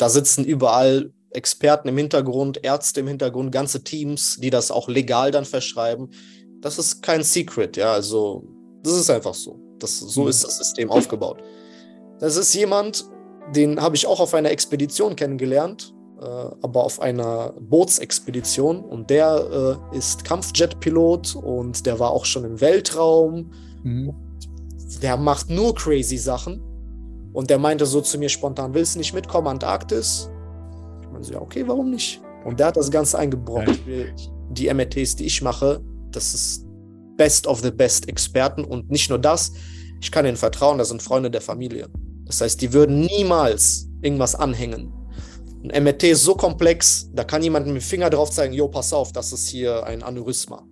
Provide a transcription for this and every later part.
da sitzen überall Experten im Hintergrund, Ärzte im Hintergrund, ganze Teams, die das auch legal dann verschreiben. Das ist kein Secret, ja. Also, das ist einfach so. Das, so mhm. ist das System aufgebaut. Das ist jemand, den habe ich auch auf einer Expedition kennengelernt, äh, aber auf einer Bootsexpedition. Und der äh, ist Kampfjetpilot und der war auch schon im Weltraum. Mhm. Der macht nur crazy Sachen. Und der meinte so zu mir spontan: Willst du nicht mitkommen, Antarktis? Ich meinte so, ja, okay, warum nicht? Und der hat das Ganze eingebrochen. Ja. Die MRTs, die ich mache, das ist best of the best Experten. Und nicht nur das, ich kann ihnen vertrauen, das sind Freunde der Familie. Das heißt, die würden niemals irgendwas anhängen. Ein MRT ist so komplex, da kann jemand mit dem Finger drauf zeigen, jo, pass auf, das ist hier ein Aneurysma.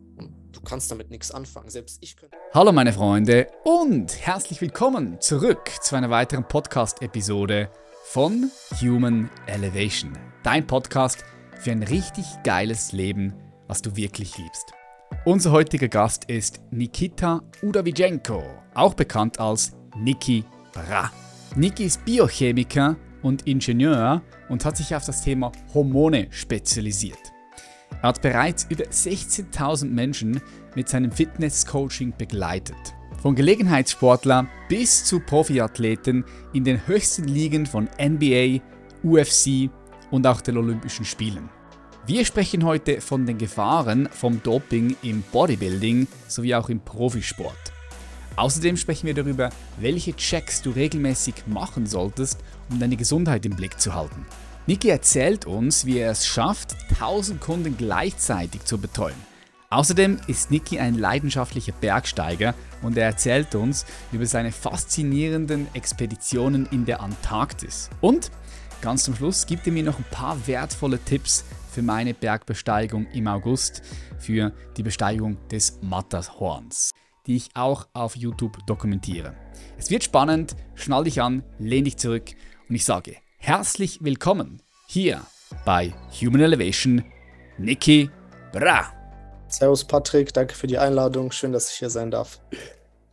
Kannst damit nichts anfangen. Selbst ich könnte. Hallo meine Freunde und herzlich willkommen zurück zu einer weiteren Podcast-Episode von Human Elevation. Dein Podcast für ein richtig geiles Leben, was du wirklich liebst. Unser heutiger Gast ist Nikita Udavicenko, auch bekannt als Niki Bra. Niki ist Biochemiker und Ingenieur und hat sich auf das Thema Hormone spezialisiert. Er hat bereits über 16.000 Menschen mit seinem Fitness-Coaching begleitet. Von Gelegenheitssportler bis zu Profiathleten in den höchsten Ligen von NBA, UFC und auch den Olympischen Spielen. Wir sprechen heute von den Gefahren vom Doping im Bodybuilding sowie auch im Profisport. Außerdem sprechen wir darüber, welche Checks du regelmäßig machen solltest, um deine Gesundheit im Blick zu halten. Niki erzählt uns, wie er es schafft, 1000 Kunden gleichzeitig zu betreuen. Außerdem ist Niki ein leidenschaftlicher Bergsteiger und er erzählt uns über seine faszinierenden Expeditionen in der Antarktis. Und ganz zum Schluss gibt er mir noch ein paar wertvolle Tipps für meine Bergbesteigung im August, für die Besteigung des Matterhorns die ich auch auf YouTube dokumentiere. Es wird spannend, schnall dich an, lehn dich zurück und ich sage herzlich willkommen hier bei Human Elevation, Niki Bra. Servus Patrick, danke für die Einladung, schön, dass ich hier sein darf.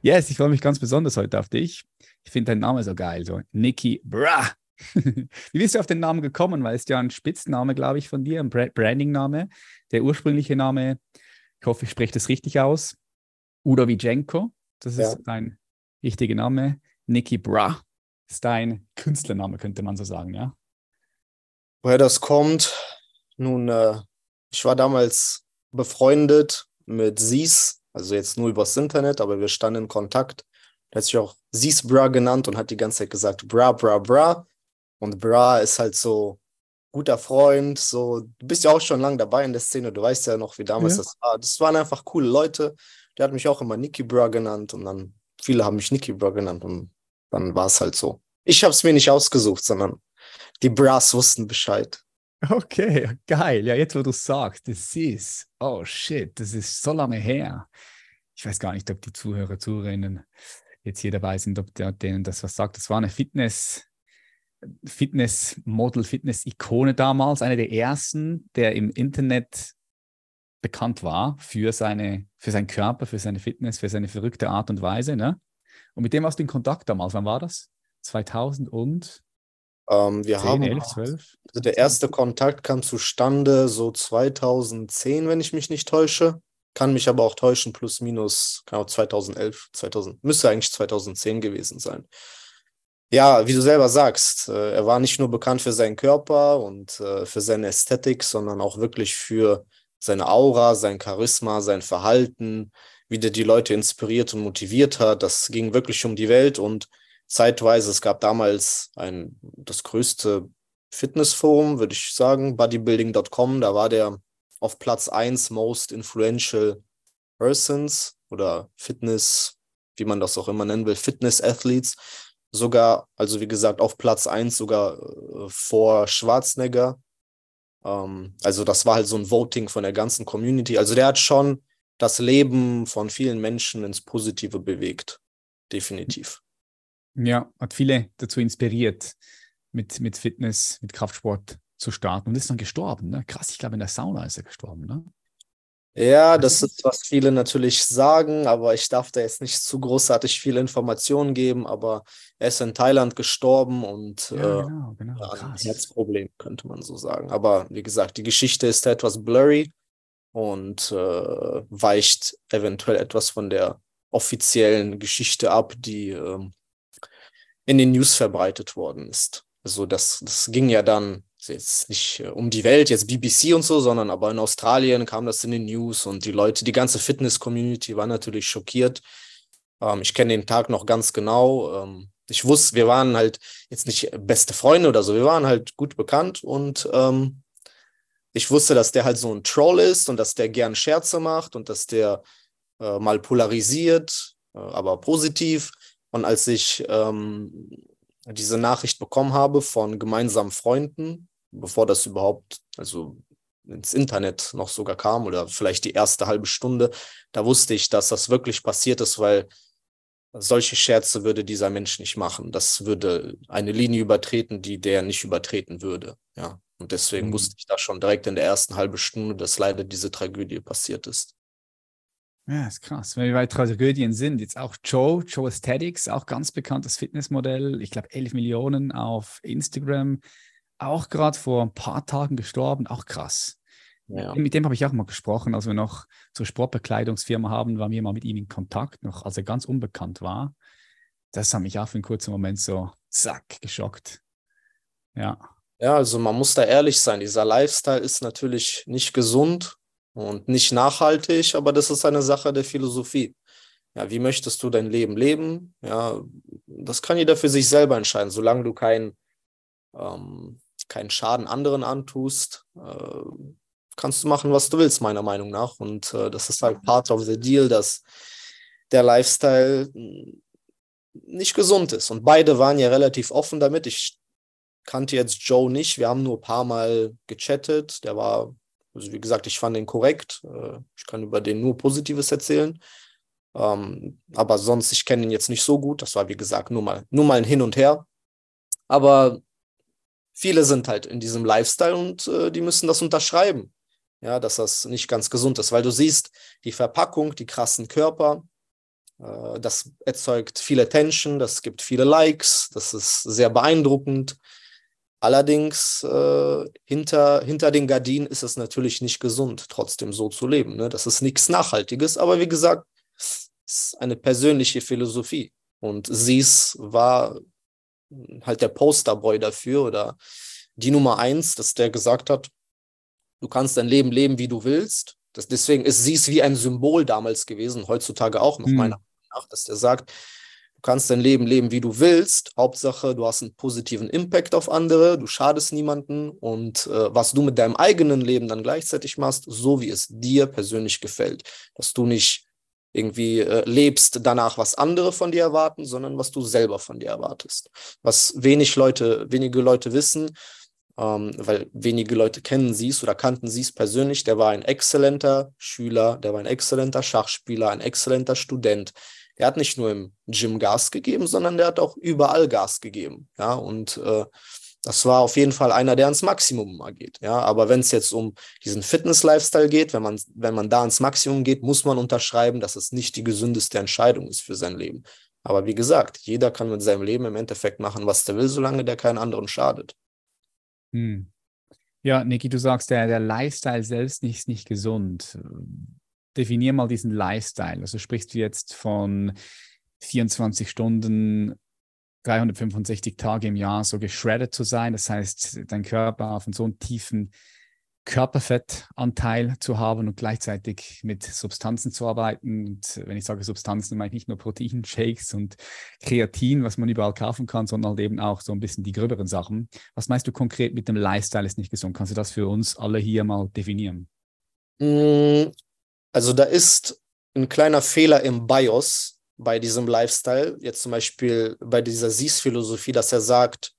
Yes, ich freue mich ganz besonders heute auf dich. Ich finde deinen Namen so geil, so Niki Bra. Wie bist du auf den Namen gekommen? Weil es ja ein Spitzname, glaube ich, von dir, ein Branding-Name. Der ursprüngliche Name, ich hoffe, ich spreche das richtig aus, Udovicenko, das ist ja. dein richtiger Name. Niki Bra ist dein Künstlername, könnte man so sagen, ja? Woher das kommt? Nun, äh, ich war damals befreundet mit Sies, also jetzt nur übers Internet, aber wir standen in Kontakt. Er hat sich auch Sies Bra genannt und hat die ganze Zeit gesagt Bra, Bra, Bra. Und Bra ist halt so guter Freund, so, du bist ja auch schon lange dabei in der Szene, du weißt ja noch, wie damals ja. das war. Das waren einfach coole Leute. Der hat mich auch immer Nicky Bra genannt und dann viele haben mich Nicky Bra genannt und dann war es halt so. Ich habe es mir nicht ausgesucht, sondern die Bras wussten Bescheid. Okay, geil. Ja, jetzt wo du sagst, das ist, oh shit, das ist so lange her. Ich weiß gar nicht, ob die Zuhörer, Zuhörerinnen jetzt hier dabei sind, ob der, denen das was sagt. Das war eine Fitness, Fitness-Model, Fitness-Ikone damals, eine der ersten, der im Internet bekannt war für, seine, für seinen Körper, für seine Fitness, für seine verrückte Art und Weise. Ne? Und mit dem warst du in Kontakt damals. Wann war das? 2000 und? Ähm, wir 10, haben 11, 12? Also der erste Kontakt kam zustande so 2010, wenn ich mich nicht täusche. Kann mich aber auch täuschen, plus minus, genau 2011, 2000, müsste eigentlich 2010 gewesen sein. Ja, wie du selber sagst, äh, er war nicht nur bekannt für seinen Körper und äh, für seine Ästhetik, sondern auch wirklich für seine Aura, sein Charisma, sein Verhalten, wie der die Leute inspiriert und motiviert hat. Das ging wirklich um die Welt und zeitweise, es gab damals ein, das größte Fitnessforum, würde ich sagen, bodybuilding.com, da war der auf Platz 1 Most Influential Persons oder Fitness, wie man das auch immer nennen will, Fitness Athletes. Sogar, also wie gesagt, auf Platz 1 sogar äh, vor Schwarzenegger ähm, also das war halt so ein Voting von der ganzen Community. Also der hat schon das Leben von vielen Menschen ins Positive bewegt. Definitiv. Ja, hat viele dazu inspiriert, mit, mit Fitness, mit Kraftsport zu starten und ist dann gestorben. Ne? Krass, ich glaube, in der Sauna ist er gestorben. Ne? Ja, das ist, was viele natürlich sagen, aber ich darf da jetzt nicht zu großartig viele Informationen geben. Aber er ist in Thailand gestorben und ja, äh, genau, genau. ein Herzproblem, könnte man so sagen. Aber wie gesagt, die Geschichte ist etwas blurry und äh, weicht eventuell etwas von der offiziellen Geschichte ab, die äh, in den News verbreitet worden ist. Also das, das ging ja dann jetzt nicht äh, um die Welt, jetzt BBC und so, sondern aber in Australien kam das in den News und die Leute, die ganze Fitness-Community war natürlich schockiert. Ähm, ich kenne den Tag noch ganz genau. Ähm, ich wusste, wir waren halt jetzt nicht beste Freunde oder so, wir waren halt gut bekannt und ähm, ich wusste, dass der halt so ein Troll ist und dass der gern Scherze macht und dass der äh, mal polarisiert, äh, aber positiv. Und als ich ähm, diese Nachricht bekommen habe von gemeinsamen Freunden, bevor das überhaupt, also ins Internet noch sogar kam oder vielleicht die erste halbe Stunde, da wusste ich, dass das wirklich passiert ist, weil solche Scherze würde dieser Mensch nicht machen. Das würde eine Linie übertreten, die der nicht übertreten würde. Ja. Und deswegen mhm. wusste ich da schon direkt in der ersten halben Stunde, dass leider diese Tragödie passiert ist. Ja, ist krass. Wenn wir bei Tragödien sind, jetzt auch Joe, Joe Aesthetics, auch ganz bekanntes Fitnessmodell, ich glaube 11 Millionen auf Instagram, auch gerade vor ein paar Tagen gestorben, auch krass. Ja. Mit dem habe ich auch mal gesprochen, als wir noch zur Sportbekleidungsfirma haben, waren wir mal mit ihm in Kontakt, noch als er ganz unbekannt war. Das hat mich auch für einen kurzen Moment so zack geschockt. Ja. Ja, also man muss da ehrlich sein. Dieser Lifestyle ist natürlich nicht gesund und nicht nachhaltig, aber das ist eine Sache der Philosophie. Ja, wie möchtest du dein Leben leben? Ja, das kann jeder für sich selber entscheiden, solange du keinen ähm, keinen Schaden anderen antust, äh, kannst du machen, was du willst, meiner Meinung nach. Und äh, das ist halt part of the deal, dass der Lifestyle nicht gesund ist. Und beide waren ja relativ offen damit. Ich kannte jetzt Joe nicht. Wir haben nur ein paar Mal gechattet. Der war, also wie gesagt, ich fand ihn korrekt. Äh, ich kann über den nur Positives erzählen. Ähm, aber sonst, ich kenne ihn jetzt nicht so gut. Das war, wie gesagt, nur mal, nur mal ein Hin und Her. Aber viele sind halt in diesem Lifestyle und äh, die müssen das unterschreiben ja, dass das nicht ganz gesund ist, weil du siehst die Verpackung, die krassen Körper, äh, das erzeugt viele Attention, das gibt viele Likes, das ist sehr beeindruckend. Allerdings äh, hinter, hinter den Gardinen ist es natürlich nicht gesund, trotzdem so zu leben. Ne? Das ist nichts Nachhaltiges, aber wie gesagt, es ist eine persönliche Philosophie. Und Sies war halt der Posterboy dafür oder die Nummer eins, dass der gesagt hat, Du kannst dein Leben leben, wie du willst. Das, deswegen ist sie es wie ein Symbol damals gewesen, heutzutage auch noch mhm. meiner Meinung nach, dass der sagt, kannst dein Leben leben, wie du willst. Hauptsache, du hast einen positiven Impact auf andere, du schadest niemanden und äh, was du mit deinem eigenen Leben dann gleichzeitig machst, so wie es dir persönlich gefällt. Dass du nicht irgendwie äh, lebst danach, was andere von dir erwarten, sondern was du selber von dir erwartest. Was wenig Leute, wenige Leute wissen, ähm, weil wenige Leute kennen sie es oder kannten sie es persönlich. Der war ein exzellenter Schüler, der war ein exzellenter Schachspieler, ein exzellenter Student. Der hat nicht nur im Gym Gas gegeben, sondern der hat auch überall Gas gegeben. Ja, und äh, das war auf jeden Fall einer, der ans Maximum mal geht. Ja, aber wenn es jetzt um diesen Fitness-Lifestyle geht, wenn man, wenn man da ans Maximum geht, muss man unterschreiben, dass es nicht die gesündeste Entscheidung ist für sein Leben. Aber wie gesagt, jeder kann mit seinem Leben im Endeffekt machen, was der will, solange der keinen anderen schadet. Hm. Ja, Niki, du sagst, der, der Lifestyle selbst ist nicht gesund. Definier mal diesen Lifestyle. Also sprichst du jetzt von 24 Stunden, 365 Tage im Jahr so geschreddet zu sein. Das heißt, dein Körper auf so einen tiefen Körperfettanteil zu haben und gleichzeitig mit Substanzen zu arbeiten. Und wenn ich sage Substanzen, meine ich nicht nur Proteinshakes und Kreatin, was man überall kaufen kann, sondern halt eben auch so ein bisschen die gröberen Sachen. Was meinst du konkret mit dem Lifestyle ist nicht gesund? Kannst du das für uns alle hier mal definieren? Also da ist ein kleiner Fehler im BIOS bei diesem Lifestyle. Jetzt zum Beispiel bei dieser SIS-Philosophie, dass er sagt,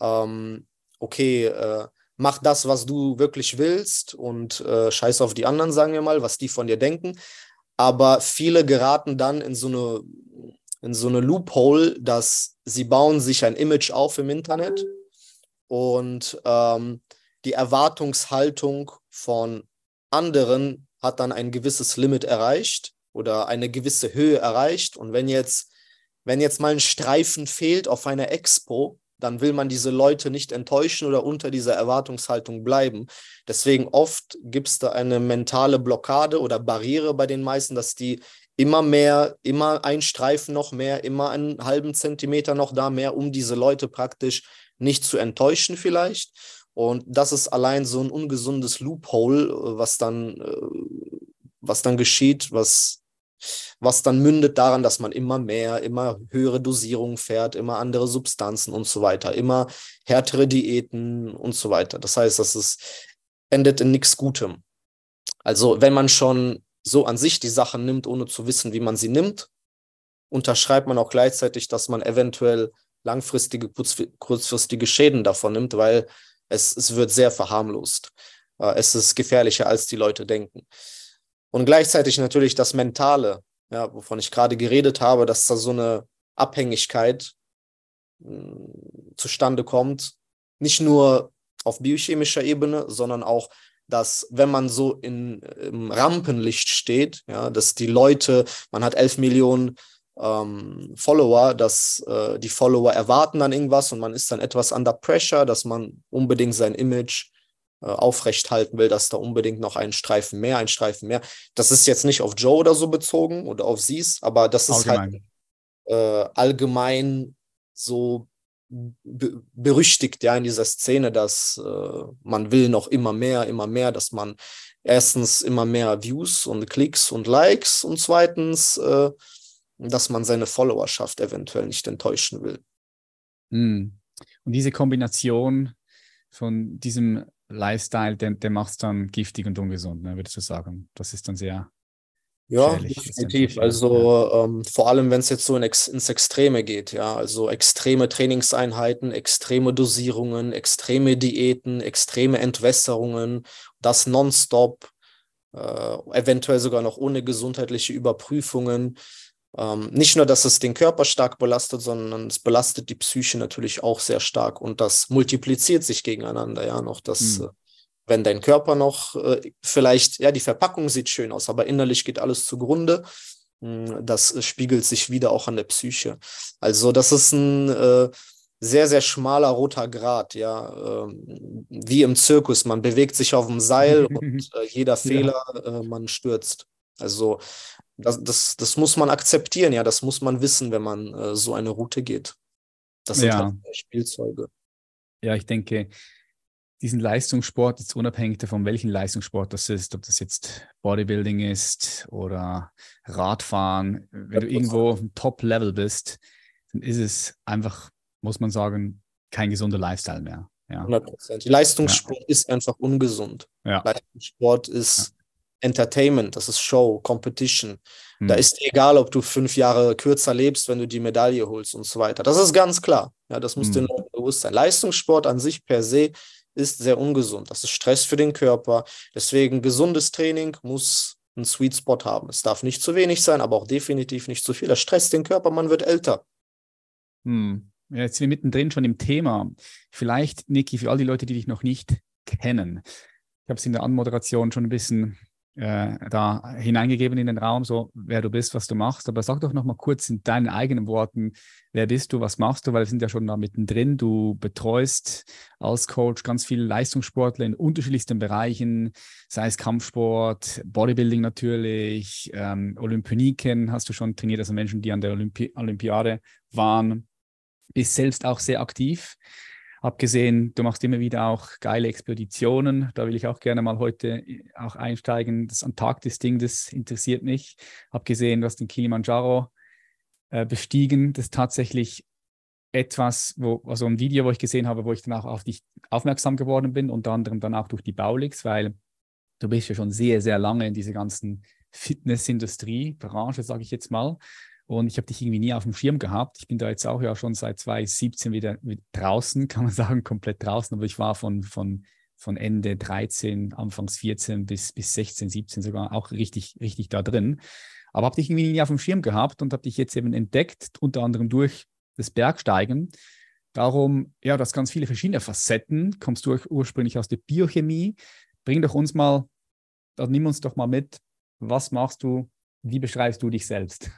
ähm, okay, äh, mach das, was du wirklich willst und äh, scheiß auf die anderen, sagen wir mal, was die von dir denken. Aber viele geraten dann in so eine, in so eine Loophole, dass sie bauen sich ein Image auf im Internet und ähm, die Erwartungshaltung von anderen hat dann ein gewisses Limit erreicht oder eine gewisse Höhe erreicht. Und wenn jetzt, wenn jetzt mal ein Streifen fehlt auf einer Expo, dann will man diese Leute nicht enttäuschen oder unter dieser Erwartungshaltung bleiben. Deswegen oft gibt es da eine mentale Blockade oder Barriere bei den meisten, dass die immer mehr, immer ein Streifen noch mehr, immer einen halben Zentimeter noch da mehr, um diese Leute praktisch nicht zu enttäuschen vielleicht. Und das ist allein so ein ungesundes Loophole, was dann, äh, was dann geschieht, was was dann mündet daran, dass man immer mehr, immer höhere Dosierungen fährt, immer andere Substanzen und so weiter, immer härtere Diäten und so weiter. Das heißt, das ist, endet in nichts Gutem. Also wenn man schon so an sich die Sachen nimmt, ohne zu wissen, wie man sie nimmt, unterschreibt man auch gleichzeitig, dass man eventuell langfristige, kurzfristige Schäden davon nimmt, weil es, es wird sehr verharmlost. Äh, es ist gefährlicher, als die Leute denken. Und gleichzeitig natürlich das Mentale, ja, wovon ich gerade geredet habe, dass da so eine Abhängigkeit mh, hm, zustande kommt. Nicht nur auf biochemischer Ebene, sondern auch, dass wenn man so in, im Rampenlicht steht, ja, dass die Leute, man hat elf Millionen ähm, Follower, dass äh, die Follower erwarten dann irgendwas und man ist dann etwas under pressure, dass man unbedingt sein Image äh, aufrecht halten will, dass da unbedingt noch ein Streifen mehr, ein Streifen mehr. Das ist jetzt nicht auf Joe oder so bezogen oder auf Sie's, aber das ist halt allgemein. äh, allgemein so be berüchtigt ja in dieser Szene, dass äh, man will noch immer mehr, immer mehr, dass man erstens immer mehr Views und Klicks und Likes und zweitens, äh, dass man seine Followerschaft eventuell nicht enttäuschen will. Hm. Und diese Kombination von diesem Lifestyle, der, der macht es dann giftig und ungesund, ne, würdest du sagen. Das ist dann sehr. Ja, definitiv. Also ja. ähm, vor allem, wenn es jetzt so in ex ins Extreme geht, ja, also extreme Trainingseinheiten, extreme Dosierungen, extreme Diäten, extreme Entwässerungen, das nonstop, äh, eventuell sogar noch ohne gesundheitliche Überprüfungen. Ähm, nicht nur, dass es den Körper stark belastet, sondern es belastet die Psyche natürlich auch sehr stark und das multipliziert sich gegeneinander, ja, noch das, mhm. wenn dein Körper noch äh, vielleicht, ja, die Verpackung sieht schön aus, aber innerlich geht alles zugrunde. Hm, das spiegelt sich wieder auch an der Psyche. Also, das ist ein äh, sehr, sehr schmaler roter Grat, ja, ähm, wie im Zirkus. Man bewegt sich auf dem Seil und äh, jeder Fehler, ja. man stürzt. Also das, das, das muss man akzeptieren, ja, das muss man wissen, wenn man äh, so eine Route geht. Das sind ja. halt Spielzeuge. Ja, ich denke, diesen Leistungssport, jetzt unabhängig davon, welchen Leistungssport das ist, ob das jetzt Bodybuilding ist oder Radfahren, wenn du irgendwo auf dem Top-Level bist, dann ist es einfach, muss man sagen, kein gesunder Lifestyle mehr. Ja. 100 Prozent. Leistungssport ja. ist einfach ungesund. Ja. Leistungssport ist Entertainment, das ist Show, Competition. Mhm. Da ist egal, ob du fünf Jahre kürzer lebst, wenn du die Medaille holst und so weiter. Das ist ganz klar. Ja, das muss mhm. den Leuten bewusst sein. Leistungssport an sich per se ist sehr ungesund. Das ist Stress für den Körper. Deswegen gesundes Training muss einen Sweet Spot haben. Es darf nicht zu wenig sein, aber auch definitiv nicht zu viel. Das stresst den Körper, man wird älter. Hm. Ja, jetzt sind wir mittendrin schon im Thema. Vielleicht, Niki, für all die Leute, die dich noch nicht kennen. Ich habe es in der Anmoderation schon ein bisschen äh, da hineingegeben in den Raum, so wer du bist, was du machst. Aber sag doch noch mal kurz in deinen eigenen Worten, wer bist du, was machst du, weil wir sind ja schon da mittendrin. Du betreust als Coach ganz viele Leistungssportler in unterschiedlichsten Bereichen, sei es Kampfsport, Bodybuilding natürlich, ähm, Olympioniken hast du schon trainiert, also Menschen, die an der Olympi Olympiade waren. Bist selbst auch sehr aktiv. Abgesehen, du machst immer wieder auch geile Expeditionen. Da will ich auch gerne mal heute äh, auch einsteigen. Das Antarktis-Ding, das interessiert mich. Abgesehen, du hast den Kilimanjaro äh, bestiegen. Das ist tatsächlich etwas, wo, also ein Video, wo ich gesehen habe, wo ich dann auch auf dich aufmerksam geworden bin, unter anderem dann auch durch die Baulix, weil du bist ja schon sehr, sehr lange in dieser ganzen Fitnessindustrie, Branche, sage ich jetzt mal. Und ich habe dich irgendwie nie auf dem Schirm gehabt. Ich bin da jetzt auch ja schon seit 2017 wieder, wieder draußen, kann man sagen, komplett draußen. Aber ich war von, von, von Ende 13, Anfangs 14 bis, bis 16, 17 sogar auch richtig, richtig da drin. Aber habe dich irgendwie nie auf dem Schirm gehabt und habe dich jetzt eben entdeckt, unter anderem durch das Bergsteigen. Darum, ja, das ganz viele verschiedene Facetten. Kommst du ursprünglich aus der Biochemie. Bring doch uns mal dann nimm uns doch mal mit. Was machst du? Wie beschreibst du dich selbst?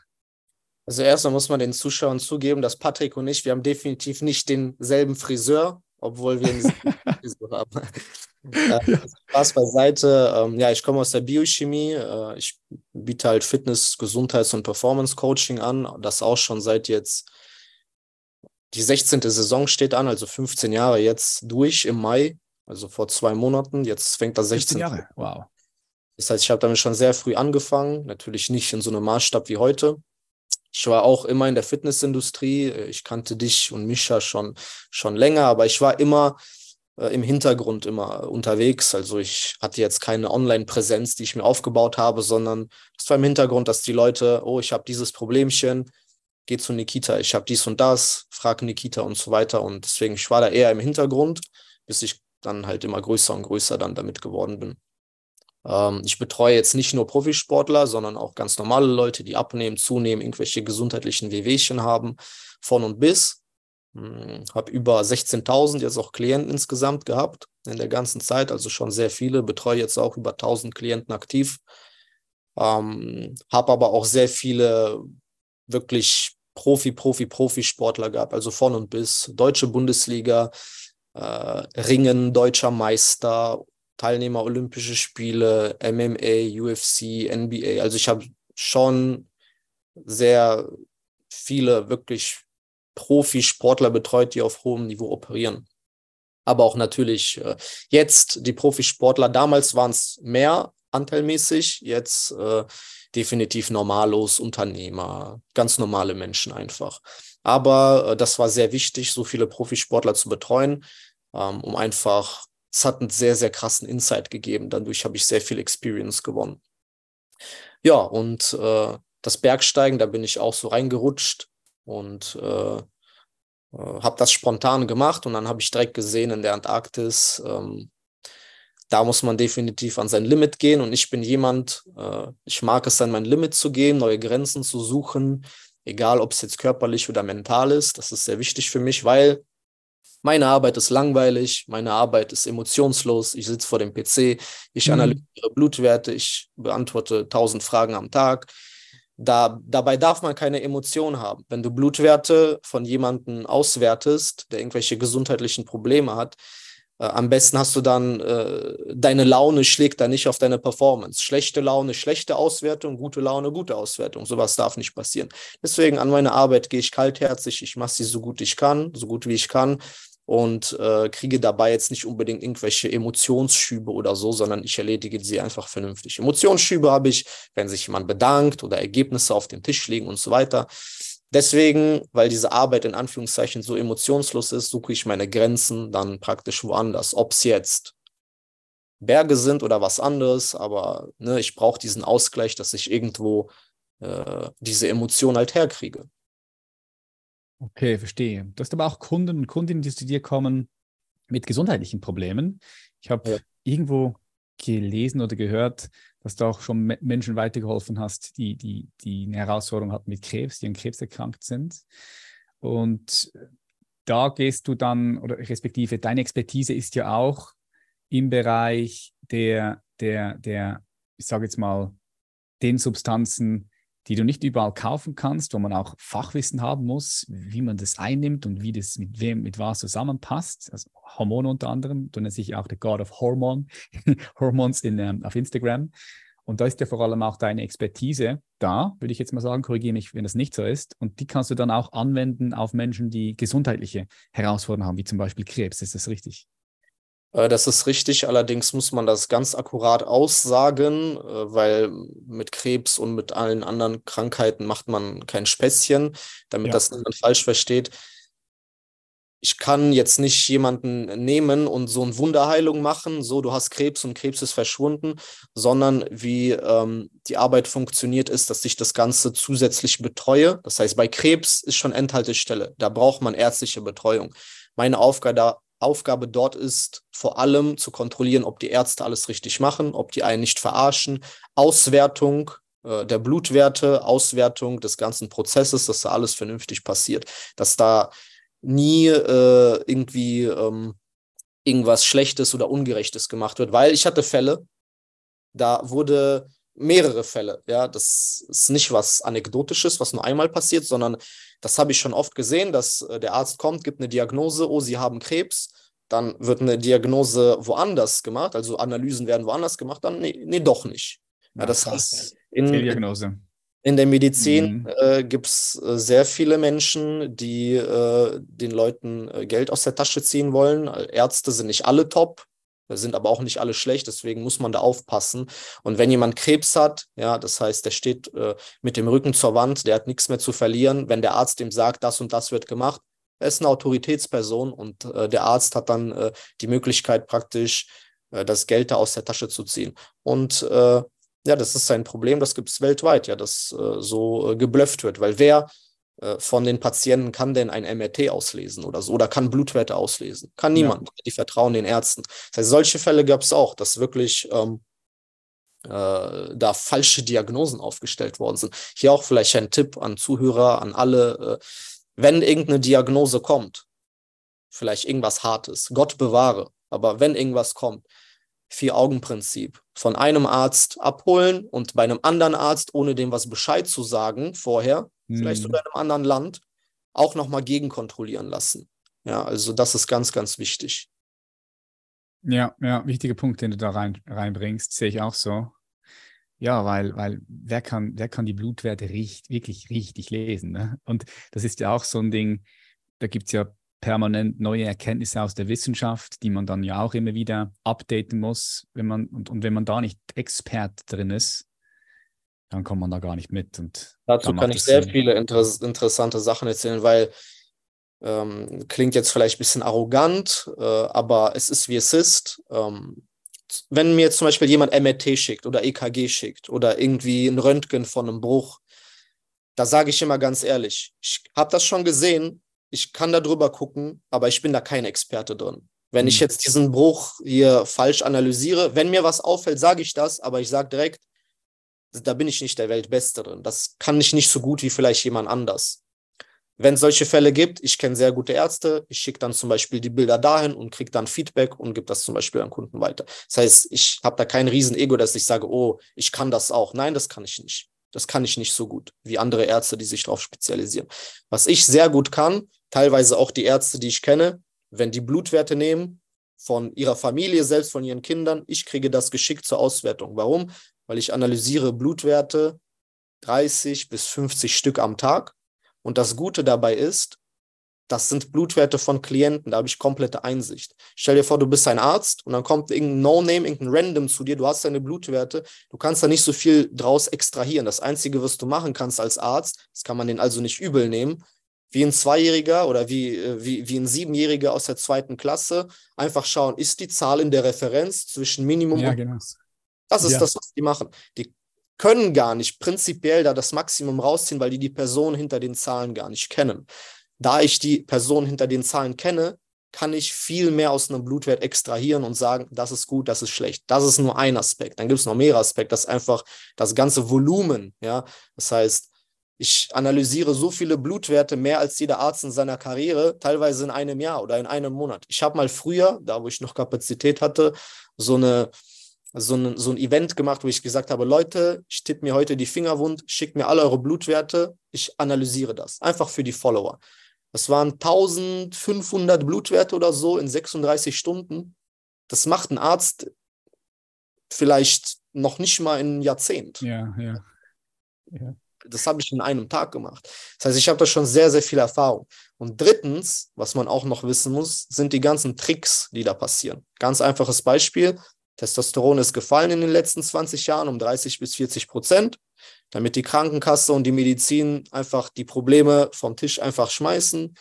Also erstmal muss man den Zuschauern zugeben, dass Patrick und ich, wir haben definitiv nicht denselben Friseur, obwohl wir einen Friseur haben. Äh, ja. Spaß beiseite. Ähm, ja, ich komme aus der Biochemie. Äh, ich biete halt Fitness-, Gesundheits- und Performance-Coaching an. Das auch schon seit jetzt die 16. Saison steht an, also 15 Jahre jetzt durch im Mai, also vor zwei Monaten. Jetzt fängt das 16 Jahre, wow. Das heißt, ich habe damit schon sehr früh angefangen, natürlich nicht in so einem Maßstab wie heute. Ich war auch immer in der Fitnessindustrie. Ich kannte dich und Mischa schon, schon länger, aber ich war immer äh, im Hintergrund immer unterwegs. Also ich hatte jetzt keine Online-Präsenz, die ich mir aufgebaut habe, sondern es war im Hintergrund, dass die Leute, oh, ich habe dieses Problemchen, geh zu Nikita, ich habe dies und das, frag Nikita und so weiter. Und deswegen, ich war da eher im Hintergrund, bis ich dann halt immer größer und größer dann damit geworden bin. Ähm, ich betreue jetzt nicht nur Profisportler, sondern auch ganz normale Leute, die abnehmen, zunehmen, irgendwelche gesundheitlichen Wehwehchen haben, von und bis. Hm, habe über 16.000 jetzt auch Klienten insgesamt gehabt in der ganzen Zeit, also schon sehr viele. Betreue jetzt auch über 1.000 Klienten aktiv. Ähm, habe aber auch sehr viele wirklich Profi, Profi, Profisportler gehabt, also von und bis deutsche Bundesliga, äh, Ringen, deutscher Meister, Teilnehmer Olympische Spiele, MMA, UFC, NBA. Also ich habe schon sehr viele wirklich Profisportler betreut, die auf hohem Niveau operieren. Aber auch natürlich äh, jetzt die Profisportler, damals waren es mehr anteilmäßig, jetzt äh, definitiv normalos, Unternehmer, ganz normale Menschen einfach. Aber äh, das war sehr wichtig, so viele Profisportler zu betreuen, ähm, um einfach es hat einen sehr, sehr krassen Insight gegeben. Dadurch habe ich sehr viel Experience gewonnen. Ja, und äh, das Bergsteigen, da bin ich auch so reingerutscht und äh, äh, habe das spontan gemacht und dann habe ich direkt gesehen in der Antarktis, ähm, da muss man definitiv an sein Limit gehen und ich bin jemand, äh, ich mag es an mein Limit zu gehen, neue Grenzen zu suchen, egal ob es jetzt körperlich oder mental ist. Das ist sehr wichtig für mich, weil meine Arbeit ist langweilig, meine Arbeit ist emotionslos. Ich sitze vor dem PC, ich mhm. analysiere Blutwerte, ich beantworte tausend Fragen am Tag. Da, dabei darf man keine Emotion haben. Wenn du Blutwerte von jemandem auswertest, der irgendwelche gesundheitlichen Probleme hat, äh, am besten hast du dann, äh, deine Laune schlägt da nicht auf deine Performance. Schlechte Laune, schlechte Auswertung, gute Laune, gute Auswertung. Sowas darf nicht passieren. Deswegen an meine Arbeit gehe ich kaltherzig, ich mache sie so gut ich kann, so gut wie ich kann und äh, kriege dabei jetzt nicht unbedingt irgendwelche Emotionsschübe oder so, sondern ich erledige sie einfach vernünftig. Emotionsschübe habe ich, wenn sich jemand bedankt oder Ergebnisse auf den Tisch legen und so weiter. Deswegen, weil diese Arbeit in Anführungszeichen so emotionslos ist, suche ich meine Grenzen dann praktisch woanders. Ob es jetzt Berge sind oder was anderes, aber ne, ich brauche diesen Ausgleich, dass ich irgendwo äh, diese Emotion halt herkriege. Okay, verstehe. Du hast aber auch Kunden und Kundinnen, die zu dir kommen mit gesundheitlichen Problemen. Ich habe ja. irgendwo gelesen oder gehört, dass du auch schon Menschen weitergeholfen hast, die, die, die eine Herausforderung hatten mit Krebs, die an Krebs erkrankt sind. Und da gehst du dann, oder respektive deine Expertise ist ja auch im Bereich der, der, der, ich sage jetzt mal, den Substanzen, die du nicht überall kaufen kannst, wo man auch Fachwissen haben muss, wie man das einnimmt und wie das mit wem, mit was zusammenpasst. Also Hormone unter anderem, du nennst dich auch der God of Hormone, Hormones in, ähm, auf Instagram. Und da ist ja vor allem auch deine Expertise da, würde ich jetzt mal sagen, korrigiere mich, wenn das nicht so ist. Und die kannst du dann auch anwenden auf Menschen, die gesundheitliche Herausforderungen haben, wie zum Beispiel Krebs. Ist das richtig? Äh, das ist richtig, allerdings muss man das ganz akkurat aussagen, äh, weil mit Krebs und mit allen anderen Krankheiten macht man kein Späßchen, damit ja. das niemand falsch versteht. Ich kann jetzt nicht jemanden nehmen und so eine Wunderheilung machen, so du hast Krebs und Krebs ist verschwunden, sondern wie ähm, die Arbeit funktioniert ist, dass ich das Ganze zusätzlich betreue. Das heißt, bei Krebs ist schon Endhaltestelle, da braucht man ärztliche Betreuung. Meine Aufgabe, Aufgabe dort ist vor allem zu kontrollieren, ob die Ärzte alles richtig machen, ob die einen nicht verarschen. Auswertung äh, der Blutwerte, Auswertung des ganzen Prozesses, dass da alles vernünftig passiert, dass da nie äh, irgendwie ähm, irgendwas Schlechtes oder Ungerechtes gemacht wird, weil ich hatte Fälle, da wurde mehrere Fälle. Ja, das ist nicht was Anekdotisches, was nur einmal passiert, sondern das habe ich schon oft gesehen, dass äh, der Arzt kommt, gibt eine Diagnose, oh, Sie haben Krebs, dann wird eine Diagnose woanders gemacht, also Analysen werden woanders gemacht, dann nee, nee doch nicht. Ja, ja das heißt, in, Diagnose. in der Medizin mhm. äh, gibt es äh, sehr viele Menschen, die äh, den Leuten äh, Geld aus der Tasche ziehen wollen. Ärzte sind nicht alle top, sind aber auch nicht alle schlecht, deswegen muss man da aufpassen. Und wenn jemand Krebs hat, ja, das heißt, der steht äh, mit dem Rücken zur Wand, der hat nichts mehr zu verlieren, wenn der Arzt ihm sagt, das und das wird gemacht, er ist eine Autoritätsperson und äh, der Arzt hat dann äh, die Möglichkeit praktisch, äh, das Geld da aus der Tasche zu ziehen. Und äh, ja, das ist ein Problem, das gibt es weltweit, ja, dass äh, so geblufft wird, weil wer von den Patienten kann denn ein MRT auslesen oder so oder kann Blutwerte auslesen? Kann niemand. Ja. Die vertrauen den Ärzten. Das heißt, solche Fälle gab es auch, dass wirklich ähm, äh, da falsche Diagnosen aufgestellt worden sind. Hier auch vielleicht ein Tipp an Zuhörer, an alle, äh, wenn irgendeine Diagnose kommt, vielleicht irgendwas Hartes, Gott bewahre, aber wenn irgendwas kommt, Vier-Augen-Prinzip. Von einem Arzt abholen und bei einem anderen Arzt, ohne dem was Bescheid zu sagen vorher, vielleicht sogar hm. in einem anderen Land, auch nochmal gegenkontrollieren lassen. Ja, also das ist ganz, ganz wichtig. Ja, ja, wichtiger Punkt, den du da rein, reinbringst, sehe ich auch so. Ja, weil, weil wer kann, wer kann die Blutwerte richt, wirklich richtig lesen? Ne? Und das ist ja auch so ein Ding, da gibt es ja permanent neue Erkenntnisse aus der Wissenschaft, die man dann ja auch immer wieder updaten muss, wenn man, und, und wenn man da nicht Expert drin ist, dann kommt man da gar nicht mit. Und Dazu kann ich sehr Sinn. viele inter interessante Sachen erzählen, weil ähm, klingt jetzt vielleicht ein bisschen arrogant, äh, aber es ist wie es ist. Ähm, wenn mir zum Beispiel jemand MRT schickt oder EKG schickt oder irgendwie ein Röntgen von einem Bruch, da sage ich immer ganz ehrlich, ich habe das schon gesehen, ich kann da drüber gucken, aber ich bin da kein Experte drin. Wenn ich hm. jetzt diesen Bruch hier falsch analysiere, wenn mir was auffällt, sage ich das, aber ich sage direkt, da bin ich nicht der Weltbeste drin. Das kann ich nicht so gut wie vielleicht jemand anders. Wenn es solche Fälle gibt, ich kenne sehr gute Ärzte, ich schicke dann zum Beispiel die Bilder dahin und kriege dann Feedback und gebe das zum Beispiel an Kunden weiter. Das heißt, ich habe da kein Riesenego, dass ich sage, oh, ich kann das auch. Nein, das kann ich nicht. Das kann ich nicht so gut wie andere Ärzte, die sich darauf spezialisieren. Was ich sehr gut kann, teilweise auch die Ärzte, die ich kenne, wenn die Blutwerte nehmen von ihrer Familie, selbst von ihren Kindern, ich kriege das geschickt zur Auswertung. Warum? Weil ich analysiere Blutwerte 30 bis 50 Stück am Tag. Und das Gute dabei ist, das sind Blutwerte von Klienten, da habe ich komplette Einsicht. Stell dir vor, du bist ein Arzt und dann kommt irgendein No-Name, irgendein Random zu dir, du hast deine Blutwerte, du kannst da nicht so viel draus extrahieren. Das Einzige, was du machen kannst als Arzt, das kann man den also nicht übel nehmen, wie ein Zweijähriger oder wie, äh, wie, wie ein Siebenjähriger aus der zweiten Klasse, einfach schauen, ist die Zahl in der Referenz zwischen Minimum ja, und genau. Das ist ja. das, was die machen. Die können gar nicht prinzipiell da das Maximum rausziehen, weil die die Person hinter den Zahlen gar nicht kennen. Da ich die Person hinter den Zahlen kenne, kann ich viel mehr aus einem Blutwert extrahieren und sagen, das ist gut, das ist schlecht. Das ist nur ein Aspekt. Dann gibt es noch mehrere Aspekte. Das ist einfach das ganze Volumen. Ja, das heißt, ich analysiere so viele Blutwerte mehr als jeder Arzt in seiner Karriere, teilweise in einem Jahr oder in einem Monat. Ich habe mal früher, da wo ich noch Kapazität hatte, so eine so ein, so ein Event gemacht, wo ich gesagt habe, Leute, ich tippe mir heute die Finger wund, schickt mir alle eure Blutwerte, ich analysiere das. Einfach für die Follower. Das waren 1500 Blutwerte oder so in 36 Stunden. Das macht ein Arzt vielleicht noch nicht mal in ein Jahrzehnt. Ja, ja. ja. Das habe ich in einem Tag gemacht. Das heißt, ich habe da schon sehr, sehr viel Erfahrung. Und drittens, was man auch noch wissen muss, sind die ganzen Tricks, die da passieren. Ganz einfaches Beispiel. Testosteron ist gefallen in den letzten 20 Jahren um 30 bis 40 Prozent, damit die Krankenkasse und die Medizin einfach die Probleme vom Tisch einfach schmeißen.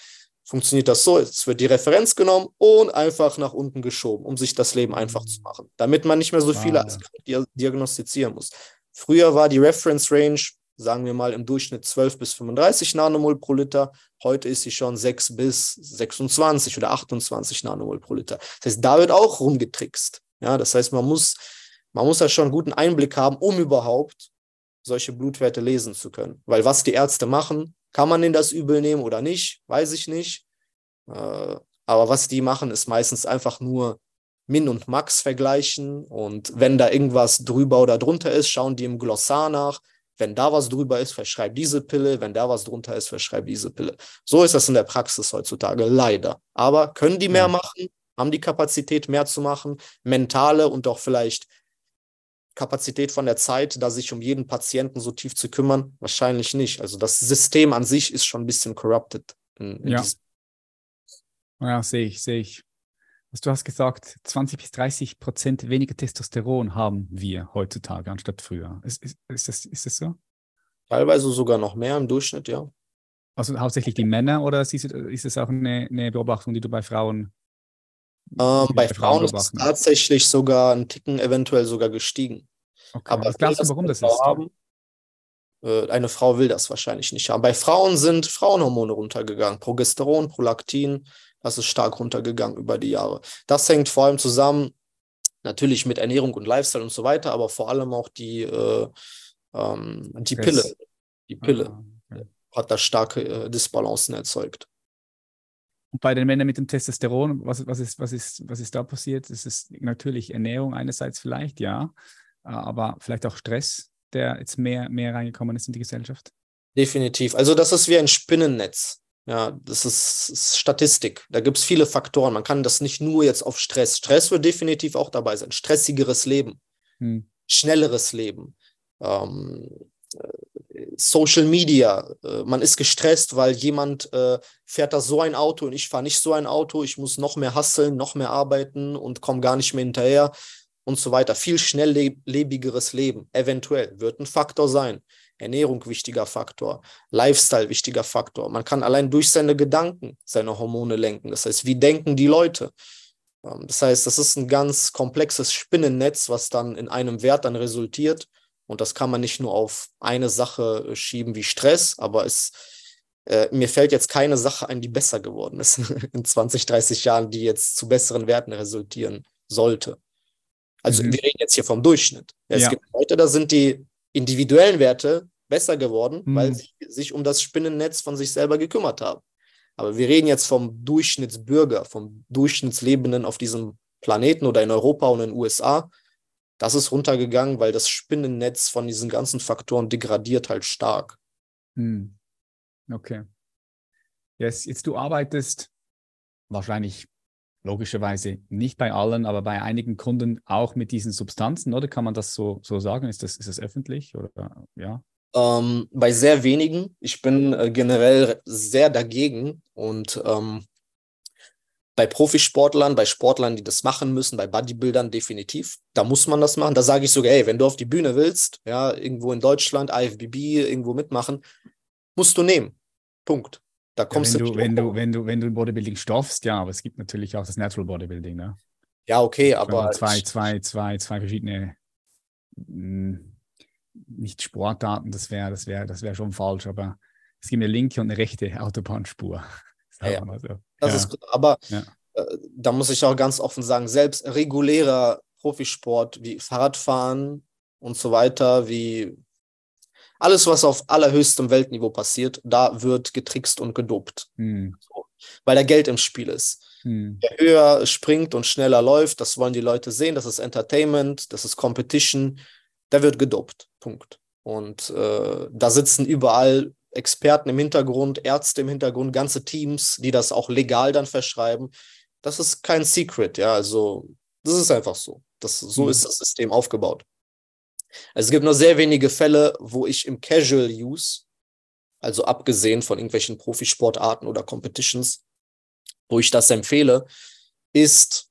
Funktioniert das so, es wird die Referenz genommen und einfach nach unten geschoben, um sich das Leben einfach zu machen, damit man nicht mehr so viele ah, diagnostizieren muss. Früher war die Reference Range, sagen wir mal, im Durchschnitt 12 bis 35 Nanomol pro Liter. Heute ist sie schon 6 bis 26 oder 28 Nanomol pro Liter. Das heißt, da wird auch rumgetrickst. Ja, das heißt, man muss, man muss ja schon einen guten Einblick haben, um überhaupt solche Blutwerte lesen zu können. Weil was die Ärzte machen, kann man denen das übel nehmen oder nicht, weiß ich nicht. Äh, aber was die machen, ist meistens einfach nur Min und Max vergleichen und wenn da irgendwas drüber oder drunter ist, schauen die im Glossar nach. Wenn da was drüber ist, verschreib diese Pille. Wenn da was drunter ist, verschreib diese Pille. So ist das in der Praxis heutzutage, leider. Aber können die mehr machen? Haben die Kapazität, mehr zu machen? Mentale und auch vielleicht Kapazität von der Zeit, da sich um jeden Patienten so tief zu kümmern? Wahrscheinlich nicht. Also das System an sich ist schon ein bisschen corrupted. In, in ja. ja, sehe ich, sehe ich. Also du hast gesagt, 20 bis 30 Prozent weniger Testosteron haben wir heutzutage anstatt früher. Ist, ist, ist, das, ist das so? Teilweise sogar noch mehr im Durchschnitt, ja. Also hauptsächlich die Männer oder ist es auch eine, eine Beobachtung, die du bei Frauen ähm, bei Frauen ist es tatsächlich sogar ein Ticken eventuell sogar gestiegen. Okay. Aber was glaubst du, warum das ist? Haben, äh, eine Frau will das wahrscheinlich nicht haben. Bei Frauen sind Frauenhormone runtergegangen. Progesteron, Prolaktin, das ist stark runtergegangen über die Jahre. Das hängt vor allem zusammen, natürlich mit Ernährung und Lifestyle und so weiter, aber vor allem auch die, äh, ähm, die Pille. Die Pille ah, okay. hat da starke äh, Disbalancen erzeugt. Und bei den Männern mit dem Testosteron, was, was, ist, was, ist, was ist da passiert? Es ist natürlich Ernährung einerseits vielleicht, ja, aber vielleicht auch Stress, der jetzt mehr, mehr reingekommen ist in die Gesellschaft. Definitiv. Also das ist wie ein Spinnennetz. Ja, das ist, ist Statistik. Da gibt es viele Faktoren. Man kann das nicht nur jetzt auf Stress. Stress wird definitiv auch dabei sein. Stressigeres Leben, hm. schnelleres Leben, ähm, Social Media. Äh, man ist gestresst, weil jemand äh, fährt da so ein Auto und ich fahre nicht so ein Auto. Ich muss noch mehr hasseln, noch mehr arbeiten und komme gar nicht mehr hinterher und so weiter. Viel schnelllebigeres Leben, eventuell, wird ein Faktor sein. Ernährung wichtiger Faktor, Lifestyle wichtiger Faktor. Man kann allein durch seine Gedanken seine Hormone lenken. Das heißt, wie denken die Leute? Ähm, das heißt, das ist ein ganz komplexes Spinnennetz, was dann in einem Wert dann resultiert und das kann man nicht nur auf eine Sache äh, schieben wie Stress, aber es, äh, mir fällt jetzt keine Sache ein, die besser geworden ist in 20, 30 Jahren, die jetzt zu besseren Werten resultieren sollte. Also mhm. wir reden jetzt hier vom Durchschnitt. Ja, es ja. gibt Leute, da sind die individuellen Werte besser geworden, mhm. weil sie sich um das Spinnennetz von sich selber gekümmert haben. Aber wir reden jetzt vom Durchschnittsbürger, vom Durchschnittslebenden auf diesem Planeten oder in Europa und in den USA, das ist runtergegangen, weil das Spinnennetz von diesen ganzen Faktoren degradiert halt stark. Hm. Okay. Yes, jetzt du arbeitest wahrscheinlich logischerweise nicht bei allen, aber bei einigen Kunden auch mit diesen Substanzen, oder kann man das so, so sagen? Ist das, ist das öffentlich oder ja? Ähm, bei sehr wenigen. Ich bin äh, generell sehr dagegen und ähm, bei Profisportlern, bei Sportlern, die das machen müssen, bei Bodybuildern definitiv. Da muss man das machen. Da sage ich sogar, ey, wenn du auf die Bühne willst, ja, irgendwo in Deutschland, IFBB, irgendwo mitmachen, musst du nehmen. Punkt. Da kommst ja, wenn du, wenn du, wenn du, wenn du Bodybuilding stoffst, ja, aber es gibt natürlich auch das Natural Bodybuilding, ne? Ja, okay, aber. Zwei, zwei, zwei, zwei verschiedene mh, hm, nicht Sportarten, das wäre, das wäre, das wäre schon falsch, aber es gibt eine linke und eine rechte Autobahnspur. Ja, ja. So. Das ja. ist, aber ja. äh, da muss ich auch ganz offen sagen, selbst regulärer Profisport wie Fahrradfahren und so weiter, wie alles, was auf allerhöchstem Weltniveau passiert, da wird getrickst und gedopt. Hm. So, weil da Geld im Spiel ist. Hm. Wer höher springt und schneller läuft, das wollen die Leute sehen, das ist Entertainment, das ist Competition, da wird gedopt. Punkt. Und äh, da sitzen überall Experten im Hintergrund, Ärzte im Hintergrund, ganze Teams, die das auch legal dann verschreiben. Das ist kein Secret, ja. Also, das ist einfach so. Das, so mhm. ist das System aufgebaut. Also, es gibt nur sehr wenige Fälle, wo ich im Casual Use, also abgesehen von irgendwelchen Profisportarten oder Competitions, wo ich das empfehle, ist,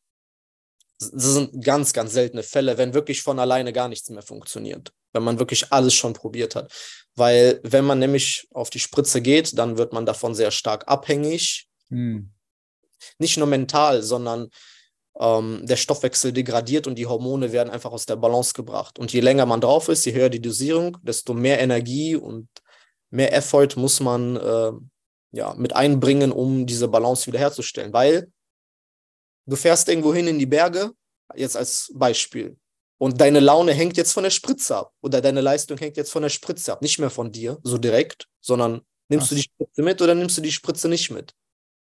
das sind ganz, ganz seltene Fälle, wenn wirklich von alleine gar nichts mehr funktioniert wenn man wirklich alles schon probiert hat. Weil wenn man nämlich auf die Spritze geht, dann wird man davon sehr stark abhängig. Hm. Nicht nur mental, sondern ähm, der Stoffwechsel degradiert und die Hormone werden einfach aus der Balance gebracht. Und je länger man drauf ist, je höher die Dosierung, desto mehr Energie und mehr Effort muss man äh, ja, mit einbringen, um diese Balance wiederherzustellen. Weil du fährst irgendwo hin in die Berge, jetzt als Beispiel, und deine Laune hängt jetzt von der Spritze ab. Oder deine Leistung hängt jetzt von der Spritze ab. Nicht mehr von dir, so direkt, sondern nimmst Ach. du die Spritze mit oder nimmst du die Spritze nicht mit?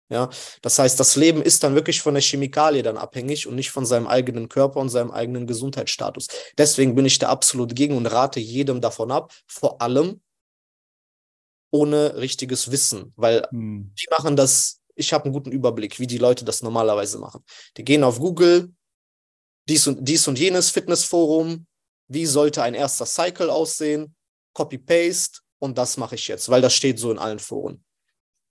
Ja, das heißt, das Leben ist dann wirklich von der Chemikalie dann abhängig und nicht von seinem eigenen Körper und seinem eigenen Gesundheitsstatus. Deswegen bin ich da absolut gegen und rate jedem davon ab, vor allem ohne richtiges Wissen, weil hm. die machen das, ich habe einen guten Überblick, wie die Leute das normalerweise machen. Die gehen auf Google, dies und, dies und jenes Fitnessforum, wie sollte ein erster Cycle aussehen, Copy-Paste und das mache ich jetzt, weil das steht so in allen Foren.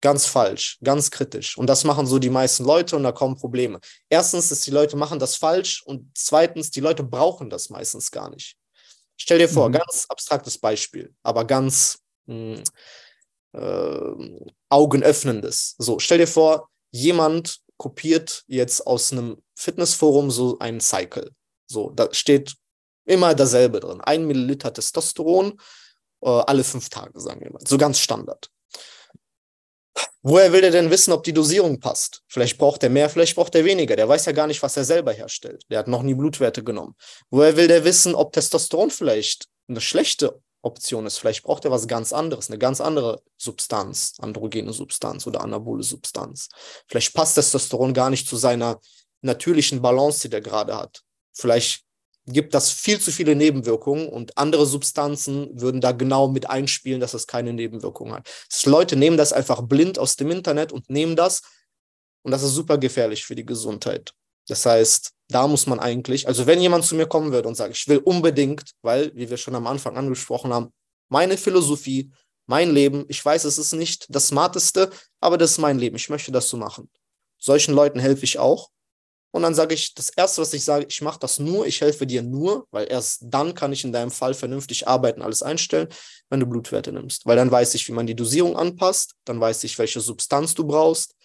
Ganz falsch, ganz kritisch. Und das machen so die meisten Leute und da kommen Probleme. Erstens ist, die Leute machen das falsch und zweitens, die Leute brauchen das meistens gar nicht. Stell dir vor, mhm. ganz abstraktes Beispiel, aber ganz mh, hm, äh, augenöffnendes. So, stell dir vor, jemand kopiert jetzt aus einem Fitnessforum so einen Cycle. So, da steht immer dasselbe drin. Ein Milliliter Testosteron äh, alle fünf Tage, sagen wir mal. So ganz Standard. Woher will der denn wissen, ob die Dosierung passt? Vielleicht braucht er mehr, vielleicht braucht er weniger. Der weiß ja gar nicht, was er selber herstellt. Der hat noch nie Blutwerte genommen. Woher will der wissen, ob Testosteron vielleicht eine schlechte Option ist? Vielleicht braucht er was ganz anderes, eine ganz andere Substanz, androgene Substanz oder anabole Substanz. Vielleicht passt Testosteron gar nicht zu seiner natürlichen Balance, die der gerade hat. Vielleicht gibt das viel zu viele Nebenwirkungen und andere Substanzen würden da genau mit einspielen, dass das keine Nebenwirkungen hat. Das Leute nehmen das einfach blind aus dem Internet und nehmen das und das ist super gefährlich für die Gesundheit. Das heißt, da muss man eigentlich, also wenn jemand zu mir kommen würde und sagt, ich will unbedingt, weil, wie wir schon am Anfang angesprochen haben, meine Philosophie, mein Leben, ich weiß, es ist nicht das Smarteste, aber das ist mein Leben, ich möchte das so machen. Solchen Leuten helfe ich auch und dann sage ich, das Erste, was ich sage, ich mache das nur, ich helfe dir nur, weil erst dann kann ich in deinem Fall vernünftig arbeiten, alles einstellen, wenn du Blutwerte nimmst. Weil dann weiß ich, wie man die Dosierung anpasst, dann weiß ich, welche Substanz du brauchst.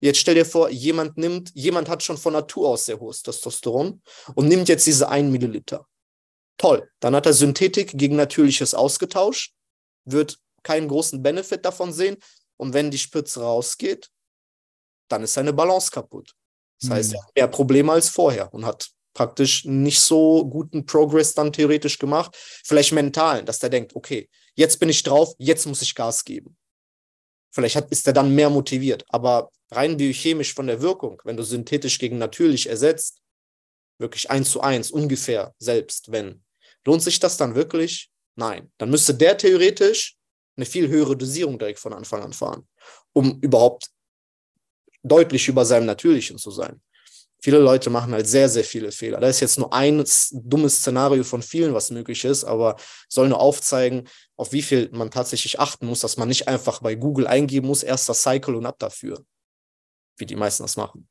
Jetzt stell dir vor, jemand nimmt, jemand hat schon von Natur aus sehr hohes Testosteron und nimmt jetzt diese 1 Milliliter. Toll, dann hat er Synthetik gegen Natürliches ausgetauscht, wird keinen großen Benefit davon sehen und wenn die Spitze rausgeht, dann ist seine Balance kaputt. Das heißt, er hat mehr Probleme als vorher und hat praktisch nicht so guten Progress dann theoretisch gemacht. Vielleicht mental, dass der denkt, okay, jetzt bin ich drauf, jetzt muss ich Gas geben. Vielleicht hat, ist er dann mehr motiviert. Aber rein biochemisch von der Wirkung, wenn du synthetisch gegen natürlich ersetzt, wirklich eins zu eins, ungefähr selbst, wenn, lohnt sich das dann wirklich? Nein. Dann müsste der theoretisch eine viel höhere Dosierung direkt von Anfang an fahren, um überhaupt deutlich über seinem Natürlichen zu sein. Viele Leute machen halt sehr, sehr viele Fehler. Da ist jetzt nur ein dummes Szenario von vielen, was möglich ist, aber soll nur aufzeigen, auf wie viel man tatsächlich achten muss, dass man nicht einfach bei Google eingeben muss, erster Cycle und ab dafür, wie die meisten das machen.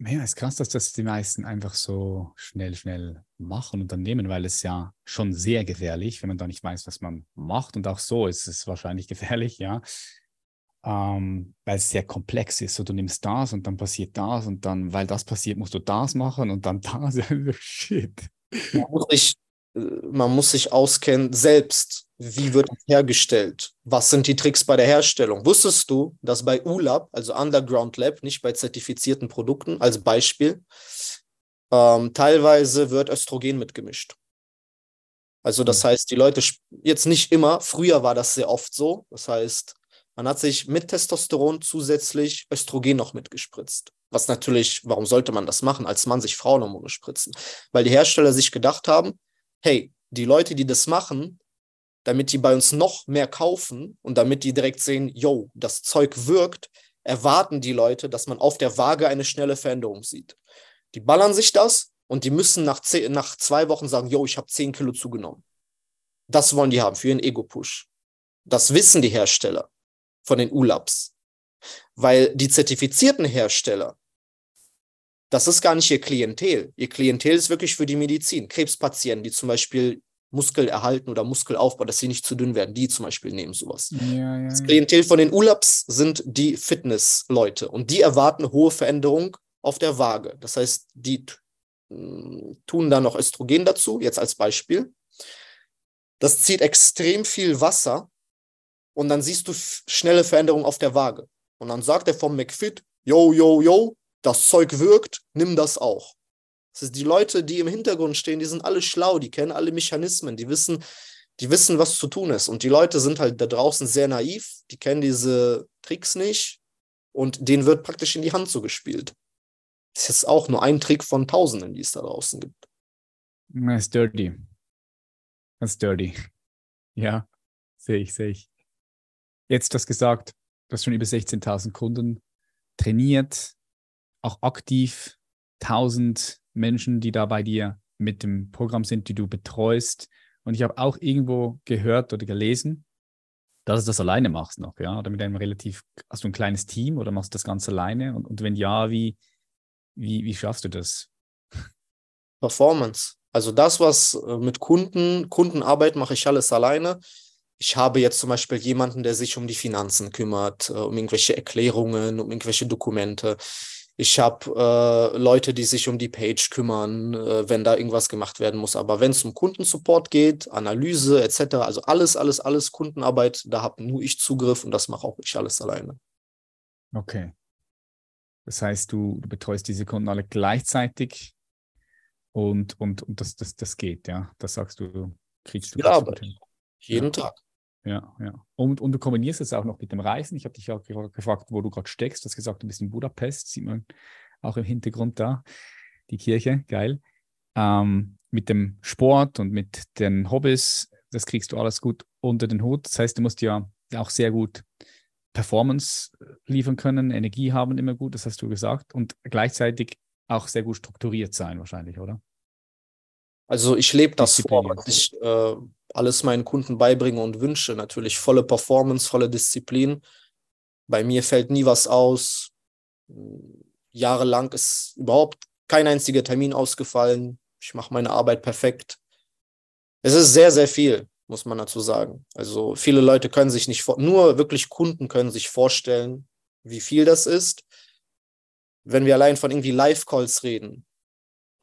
Ja, ist krass, dass das die meisten einfach so schnell, schnell machen und dann nehmen, weil es ja schon sehr gefährlich, wenn man da nicht weiß, was man macht. Und auch so ist es wahrscheinlich gefährlich, ja ähm, weil es sehr komplex ist. So, du nimmst das und dann passiert das und dann, weil das passiert, musst du das machen und dann das. Shit. Man muss, sich, äh, man muss sich auskennen, selbst, wie wird es hergestellt? Was sind die Tricks bei der Herstellung? Wusstest du, dass bei ULAB, also Underground Lab, nicht bei zertifizierten Produkten, als Beispiel, ähm, teilweise wird Östrogen mitgemischt? Also das hm. heißt, die Leute jetzt nicht immer, früher war das sehr oft so. Das heißt, man hat sich mit Testosteron zusätzlich Östrogen noch mitgespritzt. Was natürlich, warum sollte man das machen, als Mann sich Frauenhormone spritzen? Weil die Hersteller sich gedacht haben, hey, die Leute, die das machen, damit die bei uns noch mehr kaufen und damit die direkt sehen, yo, das Zeug wirkt, erwarten die Leute, dass man auf der Waage eine schnelle Veränderung sieht. Die ballern sich das und die müssen nach, zehn, nach zwei Wochen sagen, yo, ich habe 10 Kilo zugenommen. Das wollen die haben für ihren Ego-Push. Das wissen die Hersteller von den ULABs. Weil die zertifizierten Hersteller, das ist gar nicht ihr Klientel. Ihr Klientel ist wirklich für die Medizin. Krebspatienten, die zum Beispiel Muskel erhalten oder Muskelaufbau, dass sie nicht zu dünn werden, die zum Beispiel nehmen sowas. Ja, ja, das Klientel von den ULABs sind die Fitnessleute und die erwarten hohe Veränderung auf der Waage. Das heißt, die tun da noch Östrogen dazu, jetzt als Beispiel. Das zieht extrem viel Wasser und dann siehst du schnelle Veränderungen auf der Waage. Und dann sagt er vom McFit, yo, yo, yo, das Zeug wirkt, nimm das auch. Das ist die Leute, die im Hintergrund stehen, die sind alle schlau, die kennen alle Mechanismen, die wissen, die wissen, was zu tun ist. Und die Leute sind halt da draußen sehr naiv, die kennen diese Tricks nicht und denen wird praktisch in die Hand so gespielt. Das ist auch nur ein Trick von Tausenden, die es da draußen gibt. Das ist dirty. Das ist dirty. Ja, sehe ich, sehe ich. Jetzt das gesagt, du hast schon über 16.000 Kunden trainiert, auch aktiv, 1000 Menschen, die da bei dir mit dem Programm sind, die du betreust. Und ich habe auch irgendwo gehört oder gelesen, dass du das alleine machst noch, ja? Oder mit einem relativ, hast du ein kleines Team oder machst du das ganz alleine? Und, und wenn ja, wie, wie, wie schaffst du das? Performance. Also das, was äh, mit Kunden, Kundenarbeit mache ich alles alleine. Ich habe jetzt zum Beispiel jemanden, der sich um die Finanzen kümmert, äh, um irgendwelche Erklärungen, um irgendwelche Dokumente. Ich habe äh, Leute, die sich um die Page kümmern, äh, wenn da irgendwas gemacht werden muss. Aber wenn es um Kundensupport geht, Analyse etc., also alles, alles, alles Kundenarbeit, da habe nur ich Zugriff und das mache auch ich alles alleine. Okay. Das heißt, du, du betreust diese Kunden alle gleichzeitig und, und, und das, das, das geht, ja. Das sagst du, kriegst du. Ja, Arbeit. Jeden ja. Tag. Ja, ja. Und, und du kombinierst es auch noch mit dem Reisen. Ich habe dich auch gefragt, wo du gerade steckst. Du hast gesagt, du bist in Budapest, sieht man auch im Hintergrund da. Die Kirche, geil. Ähm, mit dem Sport und mit den Hobbys, das kriegst du alles gut unter den Hut. Das heißt, du musst ja auch sehr gut Performance liefern können, Energie haben immer gut, das hast du gesagt, und gleichzeitig auch sehr gut strukturiert sein wahrscheinlich, oder? Also ich lebe das vor, was ich äh, alles meinen Kunden beibringe und wünsche. Natürlich volle Performance, volle Disziplin. Bei mir fällt nie was aus. Jahrelang ist überhaupt kein einziger Termin ausgefallen. Ich mache meine Arbeit perfekt. Es ist sehr, sehr viel, muss man dazu sagen. Also viele Leute können sich nicht, nur wirklich Kunden können sich vorstellen, wie viel das ist. Wenn wir allein von irgendwie Live-Calls reden,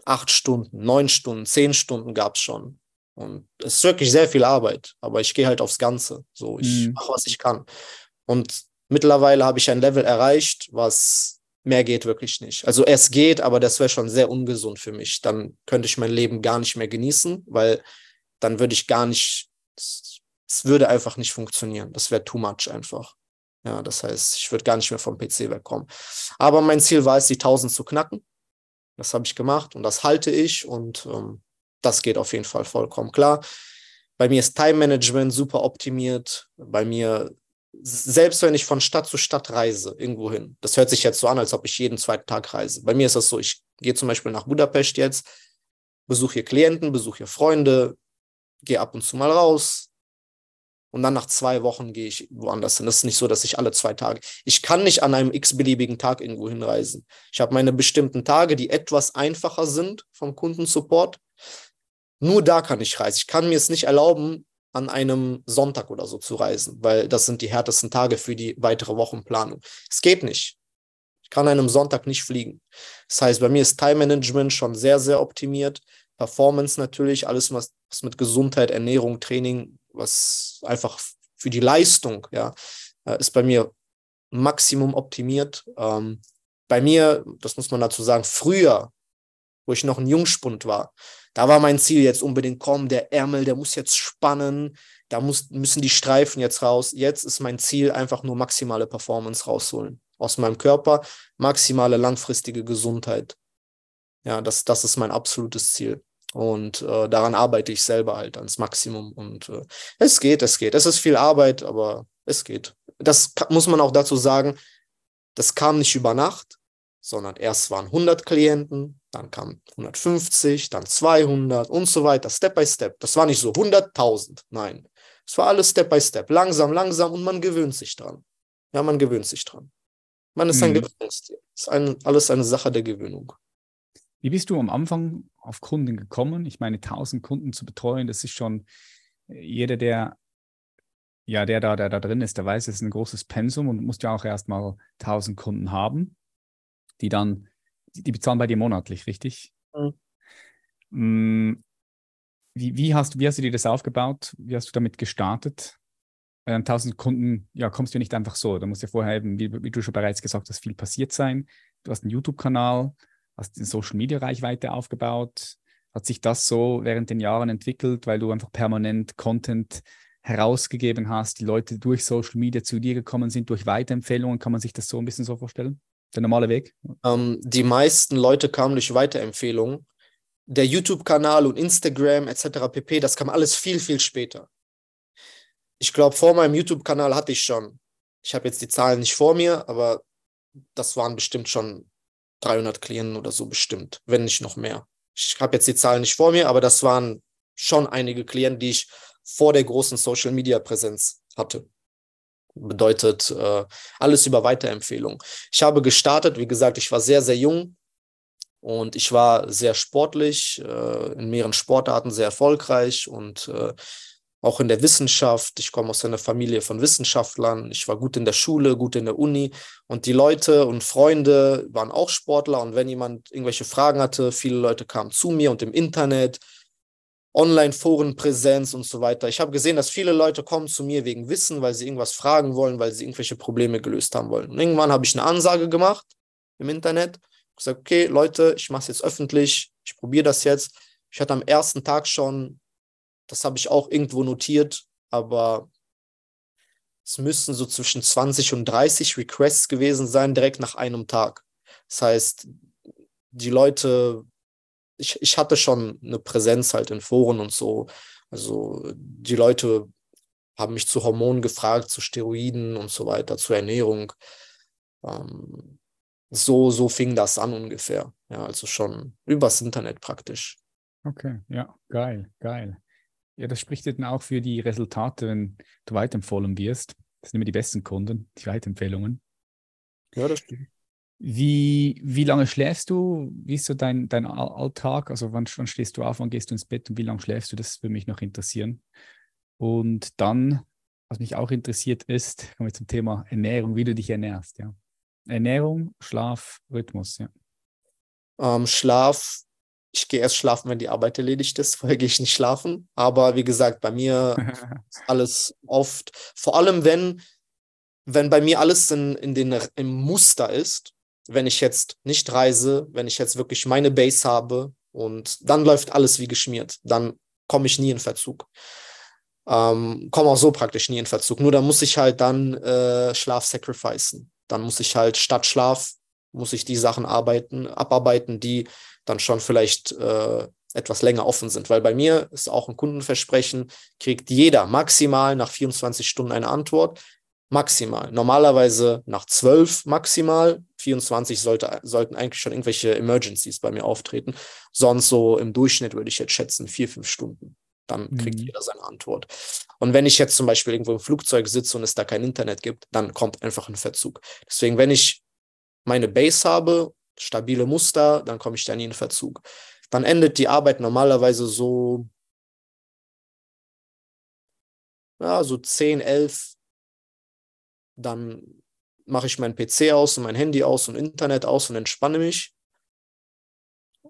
acht Stunden, neun Stunden, zehn Stunden gab es schon. Und es ist wirklich sehr viel Arbeit, aber ich gehe halt aufs Ganze. So, ich mhm. mache, was ich kann. Und mittlerweile habe ich ein Level erreicht, was mehr geht wirklich nicht. Also es geht, aber das wäre schon sehr ungesund für mich. Dann könnte ich mein Leben gar nicht mehr genießen, weil dann würde ich gar nicht, es würde einfach nicht funktionieren. Das wäre too much einfach. Ja, das heißt, ich würde gar nicht mehr vom PC wegkommen. Aber mein Ziel war es, die 1000 zu knacken. Das habe ich gemacht und das halte ich und ähm, das geht auf jeden Fall vollkommen klar. Bei mir ist Time Management super optimiert. Bei mir, selbst wenn ich von Stadt zu Stadt reise, irgendwo hin, das hört sich jetzt so an, als ob ich jeden zweiten Tag reise. Bei mir ist das so, ich gehe zum Beispiel nach Budapest jetzt, besuche hier Klienten, besuche hier Freunde, gehe ab und zu mal raus, und dann nach zwei Wochen gehe ich woanders hin. Das ist nicht so, dass ich alle zwei Tage. Ich kann nicht an einem x-beliebigen Tag irgendwo hinreisen. Ich habe meine bestimmten Tage, die etwas einfacher sind vom Kundensupport. Nur da kann ich reisen. Ich kann mir es nicht erlauben, an einem Sonntag oder so zu reisen, weil das sind die härtesten Tage für die weitere Wochenplanung. Es geht nicht. Ich kann an einem Sonntag nicht fliegen. Das heißt, bei mir ist Time Management schon sehr, sehr optimiert. Performance natürlich, alles, was, was mit Gesundheit, Ernährung, Training was einfach für die Leistung, ja, äh, ist bei mir Maximum optimiert. Ähm, bei mir, das muss man dazu sagen, früher, wo ich noch ein Jungspund war, da war mein Ziel jetzt unbedingt, komm, der Ärmel, der muss jetzt spannen, da muss, müssen die Streifen jetzt raus. Jetzt ist mein Ziel einfach nur maximale Performance rausholen aus meinem Körper, maximale langfristige Gesundheit. Ja, das, das ist mein absolutes Ziel. Und äh, daran arbeite ich selber halt ans Maximum. Und äh, es geht, es geht. Es ist viel Arbeit, aber es geht. Das muss man auch dazu sagen, das kam nicht über Nacht, sondern erst waren 100 Klienten, dann kamen 150, dann 200 und so weiter, Step by Step. Das war nicht so 100.000, nein. Es war alles Step by Step, langsam, langsam und man gewöhnt sich dran. Ja, man gewöhnt sich dran. Man ist ein mhm. Gewöhnungstier. Es ist ein, alles eine Sache der Gewöhnung. Wie bist du am Anfang auf Kunden gekommen? Ich meine, 1000 Kunden zu betreuen, das ist schon äh, jeder, der ja, der da, der da drin ist, der weiß, es ist ein großes Pensum und musst ja auch erstmal 1000 Kunden haben, die dann, die bezahlen bei dir monatlich, richtig? Mhm. Wie, wie, hast, wie hast du dir das aufgebaut? Wie hast du damit gestartet? 1000 äh, Kunden, ja, kommst du nicht einfach so. Da muss ja vorher eben, wie, wie, du schon bereits gesagt hast, viel passiert sein. Du hast einen YouTube-Kanal, hast eine Social Media Reichweite aufgebaut? Hat sich das so während den Jahren entwickelt, weil du einfach permanent Content herausgegeben hast, die Leute durch Social Media zu dir gekommen sind, durch Weiterempfehlungen? Kann man sich das so ein bisschen so vorstellen? Der normale Weg? Ähm, die meisten Leute kamen durch Weiterempfehlungen. Der YouTube-Kanal und Instagram etc. pp, das kam alles viel, viel später. Ich glaube, vor meinem YouTube-Kanal hatte ich schon, ich habe jetzt die Zahlen nicht vor mir, aber das waren bestimmt schon 300 Klienten oder so bestimmt, wenn nicht noch mehr. Ich habe jetzt die Zahlen nicht vor mir, aber das waren schon einige Klienten, die ich vor der großen Social-Media-Präsenz hatte. Bedeutet äh, alles über Weiterempfehlung. Ich habe gestartet, wie gesagt, ich war sehr, sehr jung und ich war sehr sportlich, äh, in mehreren Sportarten sehr erfolgreich und äh, auch in der Wissenschaft. Ich komme aus einer Familie von Wissenschaftlern. Ich war gut in der Schule, gut in der Uni. Und die Leute und Freunde waren auch Sportler. Und wenn jemand irgendwelche Fragen hatte, viele Leute kamen zu mir und im Internet, Online-Forenpräsenz und so weiter. Ich habe gesehen, dass viele Leute kommen zu mir wegen Wissen, weil sie irgendwas fragen wollen, weil sie irgendwelche Probleme gelöst haben wollen. Und irgendwann habe ich eine Ansage gemacht im Internet. Gesagt, okay, Leute, ich mache es jetzt öffentlich. Ich probiere das jetzt. Ich hatte am ersten Tag schon das habe ich auch irgendwo notiert, aber es müssten so zwischen 20 und 30 Requests gewesen sein, direkt nach einem Tag. Das heißt, die Leute, ich, ich hatte schon eine Präsenz halt in Foren und so. Also die Leute haben mich zu Hormonen gefragt, zu Steroiden und so weiter, zur Ernährung. Ähm, so, so fing das an ungefähr. Ja, also schon übers Internet praktisch. Okay, ja, geil, geil. Ja, das spricht dann auch für die Resultate, wenn du weiterempfohlen wirst. Das sind immer die besten Kunden, die Weiterempfehlungen. Ja, das stimmt. Wie, wie lange schläfst du? Wie ist so dein, dein Alltag? Also wann, wann stehst du auf, wann gehst du ins Bett und wie lange schläfst du? Das würde mich noch interessieren. Und dann, was mich auch interessiert ist, kommen wir zum Thema Ernährung, wie du dich ernährst. Ja. Ernährung, Schlaf, Rhythmus. Ja. Ähm, Schlaf ich gehe erst schlafen, wenn die Arbeit erledigt ist. Vorher gehe ich nicht schlafen. Aber wie gesagt, bei mir ist alles oft, vor allem wenn, wenn bei mir alles in, in den, im Muster ist, wenn ich jetzt nicht reise, wenn ich jetzt wirklich meine Base habe und dann läuft alles wie geschmiert, dann komme ich nie in Verzug. Ähm, komme auch so praktisch nie in Verzug. Nur dann muss ich halt dann äh, Schlaf sacrificen. Dann muss ich halt statt Schlaf, muss ich die Sachen arbeiten, abarbeiten, die dann schon vielleicht äh, etwas länger offen sind. Weil bei mir ist auch ein Kundenversprechen, kriegt jeder maximal nach 24 Stunden eine Antwort. Maximal. Normalerweise nach 12 maximal. 24 sollte, sollten eigentlich schon irgendwelche Emergencies bei mir auftreten. Sonst so im Durchschnitt würde ich jetzt schätzen, vier, fünf Stunden. Dann kriegt mhm. jeder seine Antwort. Und wenn ich jetzt zum Beispiel irgendwo im Flugzeug sitze und es da kein Internet gibt, dann kommt einfach ein Verzug. Deswegen, wenn ich meine Base habe stabile Muster, dann komme ich dann in Verzug. Dann endet die Arbeit normalerweise so, ja, so 10, 11. Dann mache ich meinen PC aus und mein Handy aus und Internet aus und entspanne mich.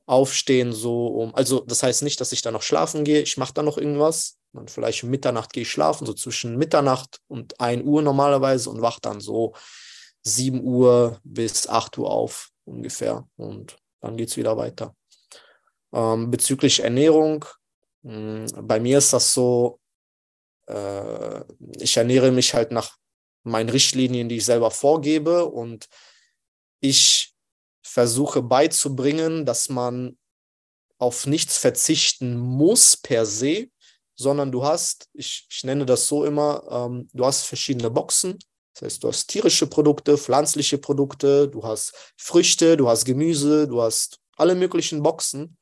Aufstehen so um, also das heißt nicht, dass ich dann noch schlafen gehe, ich mache dann noch irgendwas. Dann vielleicht um Mitternacht gehe ich schlafen, so zwischen Mitternacht und 1 Uhr normalerweise und wach dann so 7 Uhr bis 8 Uhr auf ungefähr. Und dann geht es wieder weiter. Ähm, bezüglich Ernährung, mh, hm, bei mir ist das so, äh, ich ernähre mich halt nach meinen Richtlinien, die ich selber vorgebe und ich versuche beizubringen, dass man auf nichts verzichten muss per se, sondern du hast, ich, ich nenne das so immer, ähm, du hast verschiedene Boxen das heißt, du hast tierische Produkte, pflanzliche Produkte, du hast Früchte, du hast Gemüse, du hast alle möglichen Boxen.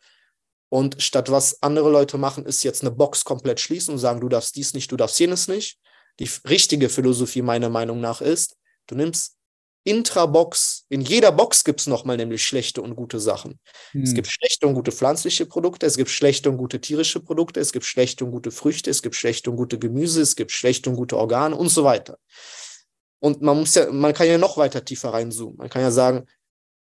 Und statt was andere Leute machen, ist jetzt eine Box komplett schließen und sagen, du darfst dies nicht, du darfst jenes nicht. Die richtige Philosophie meiner Meinung nach ist, du nimmst Intra-Box, in jeder Box gibt es nochmal nämlich schlechte und gute Sachen. Hm. Es gibt schlechte und gute pflanzliche Produkte, es gibt schlechte und gute tierische Produkte, es gibt schlechte und gute Früchte, es gibt schlechte und gute Gemüse, es gibt schlechte und gute Organe und so weiter. Und man muss ja, man kann ja noch weiter tiefer reinzoomen. Man kann ja sagen,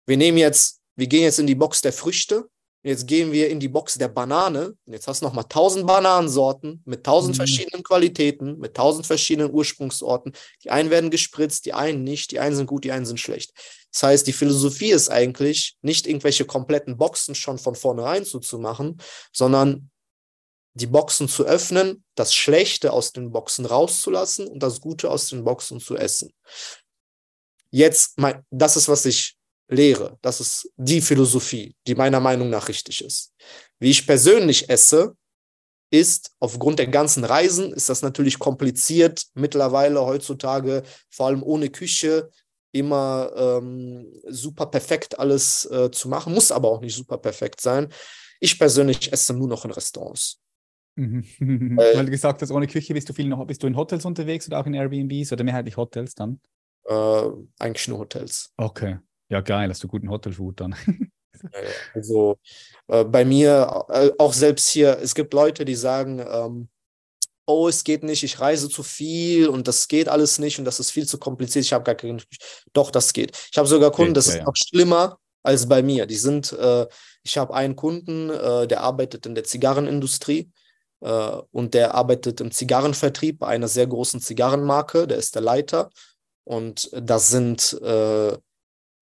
wir nehmen jetzt, wir gehen jetzt in die Box der Früchte, jetzt gehen wir in die Box der Banane. Und jetzt hast du nochmal tausend Bananensorten mit tausend mhm. verschiedenen Qualitäten, mit tausend verschiedenen Ursprungsorten. Die einen werden gespritzt, die einen nicht, die einen sind gut, die einen sind schlecht. Das heißt, die Philosophie ist eigentlich, nicht irgendwelche kompletten Boxen schon von vornherein zuzumachen, sondern die Boxen zu öffnen, das Schlechte aus den Boxen rauszulassen und das Gute aus den Boxen zu essen. Jetzt, mein, das ist, was ich lehre. Das ist die Philosophie, die meiner Meinung nach richtig ist. Wie ich persönlich esse, ist aufgrund der ganzen Reisen, ist das natürlich kompliziert mittlerweile heutzutage, vor allem ohne Küche, immer ähm, super perfekt alles äh, zu machen, muss aber auch nicht super perfekt sein. Ich persönlich esse nur noch in Restaurants. Mhm. Weil, Weil, du gesagt hast, ohne Küche bist du viel noch, bist du in Hotels unterwegs oder auch in Airbnbs oder mehrheitlich Hotels dann? Äh, eigentlich nur Hotels. Okay. Ja, geil, hast du guten Hotelfood dann. also äh, bei mir, äh, auch selbst hier, es gibt Leute, die sagen, ähm, oh, es geht nicht, ich reise zu viel und das geht alles nicht und das ist viel zu kompliziert, ich habe gar keinen. Doch, das geht. Ich habe sogar Kunden, das ja, ist ja. noch schlimmer als bei mir. Die sind, äh, ich habe einen Kunden, äh, der arbeitet in der Zigarrenindustrie äh, und der arbeitet im Zigarrenvertrieb bei einer sehr großen Zigarrenmarke, der ist der Leiter und das sind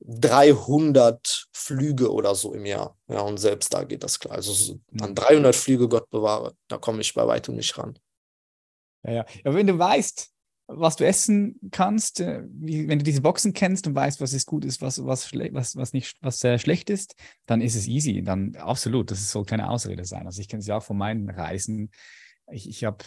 300 Flüge oder so im Jahr. Ja, und selbst da geht das klar. Also an 300 mhm. Flüge, Gott bewahre, da komme ich bei weitem nicht ran. Ja, ja. Aber wenn du weißt, was du essen kannst, äh, wie, wenn du diese Boxen kennst und weißt, was ist gut ist, was, was, was, was nicht, was äh, schlecht ist, dann ist es easy. Dann absolut, das soll keine Ausrede sein. Also ich kenne es ja auch von meinen Reisen. Ich, ich habe,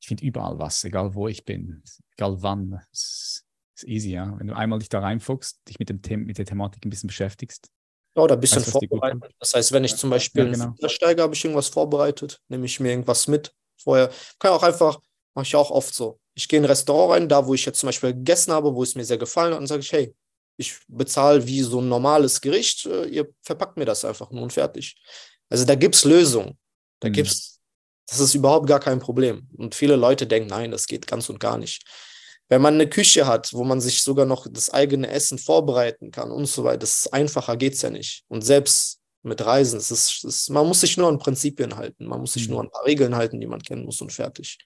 ich finde überall was, egal wo ich bin, egal wann. Es ist easy, ja. Wenn du einmal dich da reinfuchst, dich mit, dem The mit der Thematik ein bisschen beschäftigst. Ja, oder ein bisschen weißt, vorbereitet. Das heißt, wenn ich zum Beispiel ja, genau. steige, habe ich irgendwas vorbereitet, nehme ich mir irgendwas mit vorher. Kann auch einfach, mache ich auch oft so. Ich gehe in ein Restaurant rein, da wo ich jetzt zum Beispiel gegessen habe, wo es mir sehr gefallen hat, und sage ich, hey, ich bezahle wie so ein normales Gericht, äh, ihr verpackt mir das einfach nur und fertig. Also da gibt es Lösungen. Da mhm. gibt's, das ist überhaupt gar kein Problem. Und viele Leute denken, nein, das geht ganz und gar nicht. Wenn man eine Küche hat, wo man sich sogar noch das eigene Essen vorbereiten kann und so weiter, das ist einfacher geht es ja nicht. Und selbst mit Reisen, es ist, es man muss sich nur an Prinzipien halten, man muss sich mhm. nur an ein paar Regeln halten, die man kennen muss und fertig.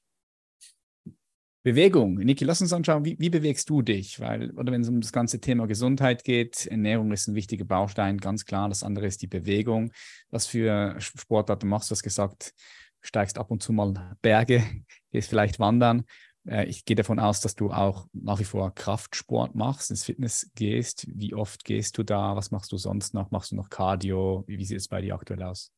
Bewegung. Niki, lass uns anschauen, wie, wie bewegst du dich? Weil, oder wenn es um das ganze Thema Gesundheit geht, Ernährung ist ein wichtiger Baustein, ganz klar. Das andere ist die Bewegung. Was für Sportarten machst du? hast gesagt, steigst ab und zu mal Berge, gehst vielleicht wandern. Äh, ich gehe davon aus, dass du auch nach wie vor Kraftsport machst, ins Fitness gehst. Wie oft gehst du da? Was machst du sonst noch? Machst du noch Cardio? Wie, wie sieht es bei dir aktuell aus?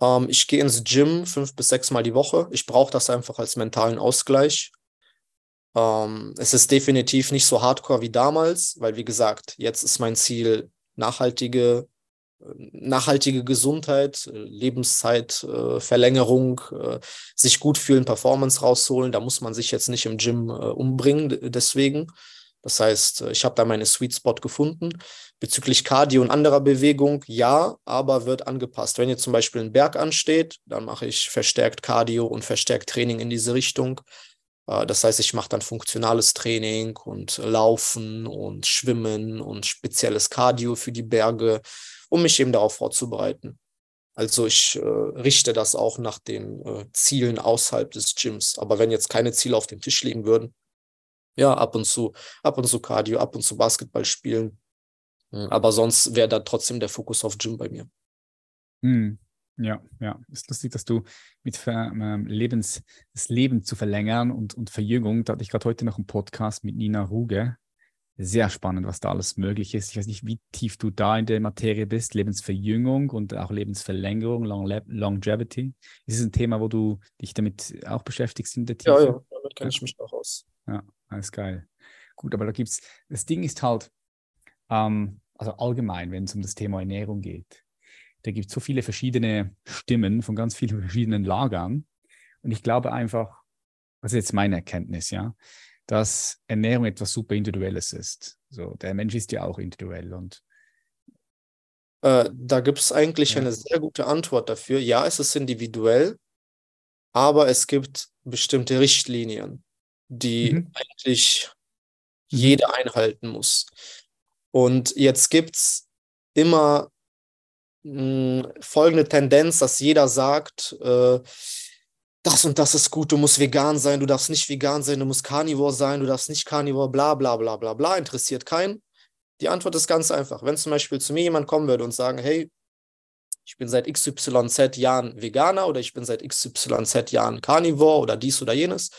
Ähm, ich gehe ins Gym fünf bis sechs Mal die Woche. Ich brauche das einfach als mentalen Ausgleich. Ähm, es ist definitiv nicht so hardcore wie damals, weil wie gesagt, jetzt ist mein Ziel nachhaltige nachhaltige Gesundheit, äh, Lebenszeitverlängerung, äh, sich gut fühlen, Performance rausholen. Da muss man sich jetzt nicht im Gym äh, umbringen, deswegen. Das heißt, ich habe da meine Sweet Spot gefunden. Bezüglich Cardio und anderer Bewegung, ja, aber wird angepasst. Wenn jetzt zum Beispiel ein Berg ansteht, dann mache ich verstärkt Cardio und verstärkt Training in diese Richtung. Das heißt, ich mache dann funktionales Training und Laufen und Schwimmen und spezielles Cardio für die Berge um mich eben darauf vorzubereiten. Also ich äh, richte das auch nach den äh, Zielen außerhalb des Gyms. Aber wenn jetzt keine Ziele auf dem Tisch liegen würden, ja, ab und zu, ab und zu Cardio, ab und zu Basketball spielen. Hm, aber sonst wäre da trotzdem der Fokus auf Gym bei mir. Hm. Ja, ja. Ist lustig, dass du mit ähm, Lebens, das Leben zu verlängern und, und Verjüngung, da hatte ich gerade heute noch einen Podcast mit Nina Ruge, sehr spannend, was da alles möglich ist. Ich weiß nicht, wie tief du da in der Materie bist, Lebensverjüngung und auch Lebensverlängerung, Long Longevity. Ist es ein Thema, wo du dich damit auch beschäftigst in der Tiefe? Ja, ja, damit kenne ich mich auch aus. Ja, alles geil. Gut, aber da gibt es, das Ding ist halt, ähm, also allgemein, wenn es um das Thema Ernährung geht, da gibt es so viele verschiedene Stimmen von ganz vielen verschiedenen Lagern. Und ich glaube einfach, das ist jetzt meine Erkenntnis, ja, dass Ernährung etwas super Individuelles ist. So, der Mensch ist ja auch individuell und äh, da gibt es eigentlich ja. eine sehr gute Antwort dafür. Ja, es ist individuell, aber es gibt bestimmte Richtlinien, die mhm. eigentlich mhm. jeder einhalten muss. Und jetzt gibt es immer mh, hm, folgende Tendenz, dass jeder sagt, äh, das und das ist gut, du musst vegan sein, du darfst nicht vegan sein, du musst Carnivore sein, du darfst nicht Carnivore, bla bla bla bla bla, interessiert keinen. Die Antwort ist ganz einfach. Wenn zum Beispiel zu mir jemand kommen würde und sagen, hey, ich bin seit XYZ Jahren Veganer oder ich bin seit XYZ Jahren Carnivore oder dies oder jenes,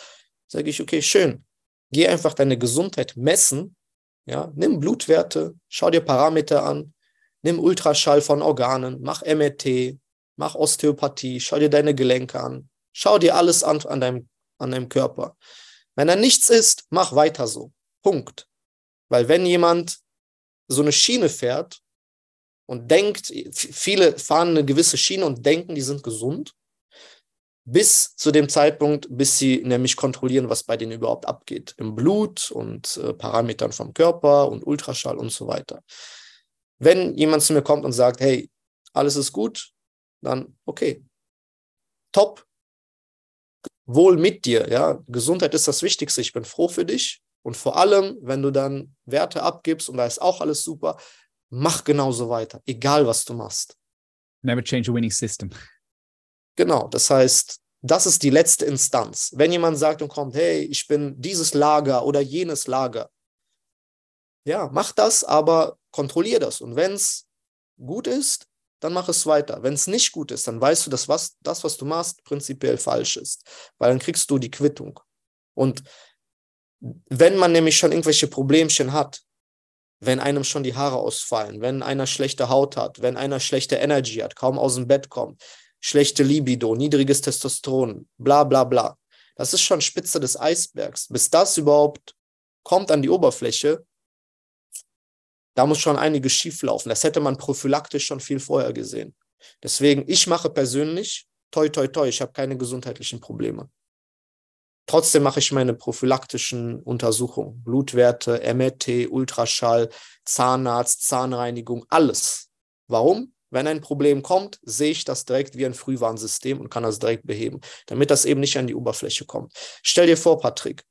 sage ich, okay, schön. Geh einfach deine Gesundheit messen. Ja, nimm Blutwerte, schau dir Parameter an, nimm Ultraschall von Organen, mach MRT, mach Osteopathie, schau dir deine Gelenke an, schau dir alles an an deinem, an deinem Körper. Wenn da nichts ist, mach weiter so. Punkt. Weil wenn jemand so eine Schiene fährt und denkt, viele fahren eine gewisse Schiene und denken, die sind gesund, bis zu dem Zeitpunkt, bis sie nämlich kontrollieren, was bei denen überhaupt abgeht. Im Blut und äh, Parametern vom Körper und Ultraschall und so weiter. Wenn jemand zu mir kommt und sagt, hey, alles ist gut, dann okay. Top. Wohl mit dir, ja. Gesundheit ist das Wichtigste. Ich bin froh für dich. Und vor allem, wenn du dann Werte abgibst und da ist auch alles super, mach genauso weiter, egal was du machst. Never change a winning system. Genau, das heißt, das ist die letzte Instanz. Wenn jemand sagt und kommt, hey, ich bin dieses Lager oder jenes Lager, ja, mach das, aber kontrollier das. Und wenn es gut ist, dann mach es weiter. Wenn es nicht gut ist, dann weißt du, dass was, das, was du machst, prinzipiell falsch ist. Weil dann kriegst du die Quittung. Und wenn man nämlich schon irgendwelche Problemchen hat, wenn einem schon die Haare ausfallen, wenn einer schlechte Haut hat, wenn einer schlechte Energy hat, kaum aus dem Bett kommt, schlechte Libido, niedriges Testosteron, bla bla bla. Das ist schon Spitze des Eisbergs. Bis das überhaupt kommt an die Oberfläche, da muss schon einiges schieflaufen. Das hätte man prophylaktisch schon viel vorher gesehen. Deswegen, ich mache persönlich, toi, toi, toi, ich habe keine gesundheitlichen Probleme. Trotzdem mache ich meine prophylaktischen Untersuchungen. Blutwerte, MRT, Ultraschall, Zahnarzt, Zahnreinigung, alles. Warum? Wenn ein Problem kommt, sehe ich das direkt wie ein Frühwarnsystem und kann das direkt beheben, damit das eben nicht an die Oberfläche kommt. Stell dir vor, Patrick,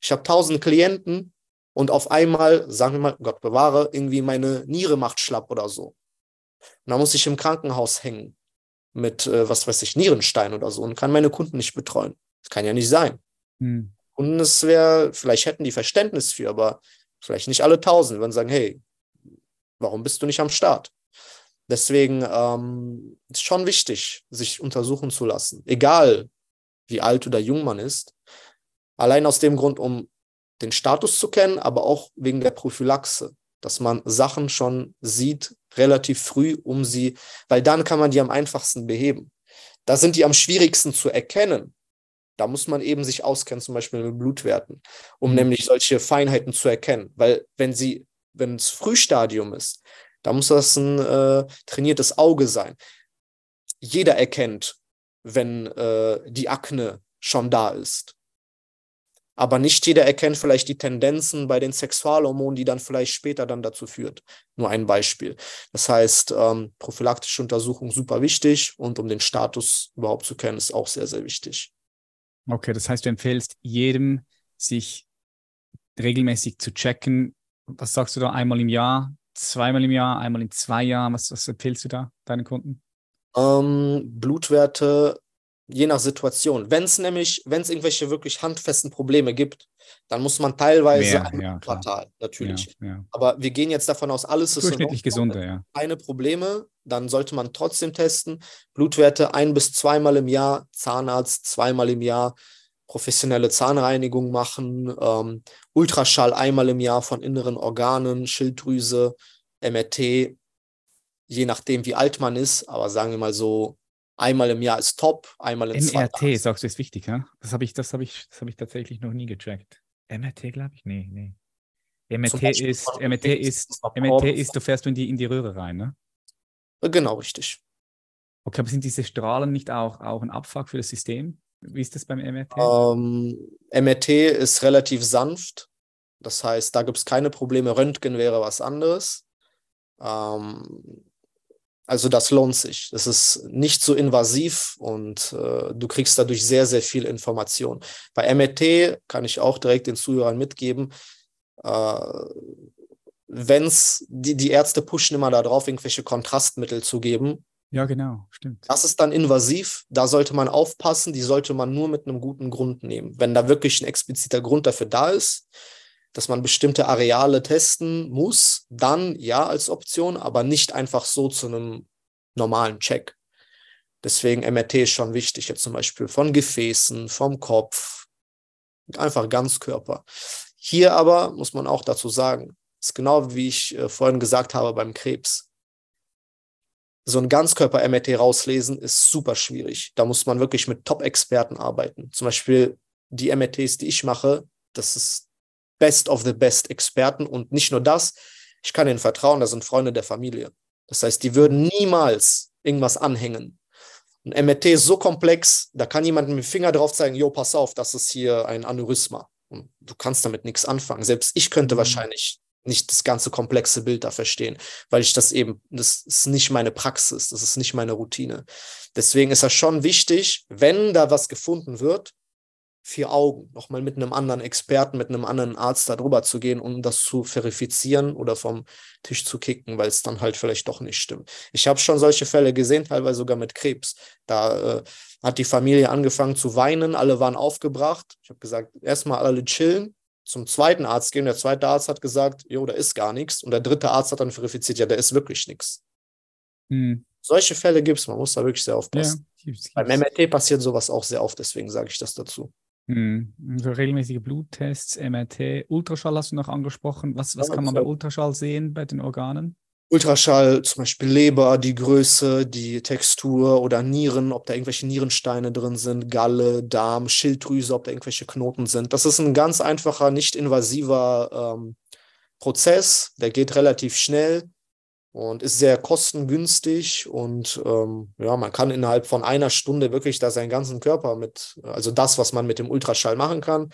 ich habe tausend Klienten und auf einmal, sagen wir mal, Gott bewahre, irgendwie meine Niere macht schlapp oder so. Und dann muss ich im Krankenhaus hängen mit, äh, was weiß ich, Nierenstein oder so und kann meine Kunden nicht betreuen. Das kann ja nicht sein. Hm. Und es wäre, vielleicht hätten die Verständnis für, aber vielleicht nicht alle tausend, würden sagen, hey, warum bist du nicht am Start? Deswegen ähm, ist schon wichtig, sich untersuchen zu lassen, egal wie alt oder jung man ist. Allein aus dem Grund, um den Status zu kennen, aber auch wegen der Prophylaxe, dass man Sachen schon sieht relativ früh, um sie, weil dann kann man die am einfachsten beheben. Da sind die am schwierigsten zu erkennen, da muss man eben sich auskennen, zum Beispiel mit Blutwerten, um mhm. nämlich solche Feinheiten zu erkennen. Weil wenn sie, wenn es Frühstadium ist, da muss das ein äh, trainiertes Auge sein. Jeder erkennt, wenn äh, die Akne schon da ist. Aber nicht jeder erkennt vielleicht die Tendenzen bei den Sexualhormonen, die dann vielleicht später dann dazu führt. Nur ein Beispiel. Das heißt, ähm, prophylaktische Untersuchung super wichtig und um den Status überhaupt zu kennen, ist auch sehr, sehr wichtig. Okay, das heißt, du empfehlst jedem, sich regelmäßig zu checken. Was sagst du da? Einmal im Jahr, zweimal im Jahr, einmal in zwei Jahren? Was, was empfiehlst du da deinen Kunden? Ähm, Blutwerte je nach Situation. Wenn es nämlich, wenn es irgendwelche wirklich handfesten Probleme gibt, dann muss man teilweise Mehr, ja, Quartal, natürlich. Ja, ja. Aber wir gehen jetzt davon aus, alles ist durchschnittlich gesunde, ja. Keine Probleme, dann sollte man trotzdem testen. Blutwerte ein bis zweimal im Jahr, Zahnarzt zweimal im Jahr, professionelle Zahnreinigung machen, ähm, Ultraschall einmal im Jahr von inneren Organen, Schilddrüse, MRT, je nachdem, wie alt man ist, aber sagen wir mal so Einmal im Jahr ist top, einmal in zwei MRT, sagst du, ist wichtig, ja? Das habe ich, das habe ich, das habe ich tatsächlich noch nie gecheckt. MRT, glaube ich? Nee, nee. MRT ist, MRT ist, MRT ist, du fährst du in die, in die Röhre rein, ne? Genau, richtig. Okay, aber sind diese Strahlen nicht auch, auch ein Abfuck für das System? Wie ist das beim MRT? Ähm, MRT ist relativ sanft. Das heißt, da gibt es keine Probleme. Röntgen wäre was anderes. Ähm, also das lohnt sich. Das ist nicht so invasiv und äh, du kriegst dadurch sehr, sehr viel Information. Bei MRT kann ich auch direkt den Zuhörern mitgeben, äh, wenn es, die, die Ärzte pushen immer darauf, irgendwelche Kontrastmittel zu geben. Ja, genau, stimmt. Das ist dann invasiv, da sollte man aufpassen, die sollte man nur mit einem guten Grund nehmen. Wenn da wirklich ein expliziter Grund dafür da ist, dass man bestimmte Areale testen muss, dann ja als Option, aber nicht einfach so zu einem normalen Check. Deswegen MRT ist schon wichtig, jetzt zum Beispiel von Gefäßen, vom Kopf, einfach Ganzkörper. Hier aber muss man auch dazu sagen, ist genau wie ich äh, vorhin gesagt habe beim Krebs. So ein Ganzkörper-MRT rauslesen ist super schwierig. Da muss man wirklich mit Top-Experten arbeiten. Zum Beispiel die MRTs, die ich mache, das ist best of the best Experten und nicht nur das, ich kann ihnen vertrauen, das sind Freunde der Familie. Das heißt, die würden niemals irgendwas anhängen. Ein MRT ist so komplex, da kann jemand mit dem Finger drauf zeigen, jo, pass auf, das ist hier ein Aneurysma. Und du kannst damit nichts anfangen. Selbst ich könnte mhm. wahrscheinlich nicht das ganze komplexe Bild da verstehen, weil ich das eben, das ist nicht meine Praxis, das ist nicht meine Routine. Deswegen ist das schon wichtig, wenn da was gefunden wird, vier Augen, nochmal mit einem anderen Experten, mit einem anderen Arzt da drüber zu gehen, um das zu verifizieren oder vom Tisch zu kicken, weil es dann halt vielleicht doch nicht stimmt. Ich habe schon solche Fälle gesehen, teilweise sogar mit Krebs. Da äh, hat die Familie angefangen zu weinen, alle waren aufgebracht. Ich habe gesagt, erstmal alle chillen, zum zweiten Arzt gehen. Der zweite Arzt hat gesagt, jo, da ist gar nichts. Und der dritte Arzt hat dann verifiziert, ja, da ist wirklich nichts. Hm. Solche Fälle gibt es, man muss da wirklich sehr aufpassen. Ja, gibt's, gibt's. Beim MRT passiert sowas auch sehr oft, deswegen sage ich das dazu. Hm. So regelmäßige Bluttests, MRT, Ultraschall hast du noch angesprochen. Was, was ja, kann man bei Ultraschall sehen bei den Organen? Ultraschall, zum Beispiel Leber, die Größe, die Textur oder Nieren, ob da irgendwelche Nierensteine drin sind, Galle, Darm, Schilddrüse, ob da irgendwelche Knoten sind. Das ist ein ganz einfacher, nicht invasiver ähm, Prozess. Der geht relativ schnell und ist sehr kostengünstig und ähm, ja, man kann innerhalb von einer Stunde wirklich da seinen ganzen Körper mit, also das, was man mit dem Ultraschall machen kann,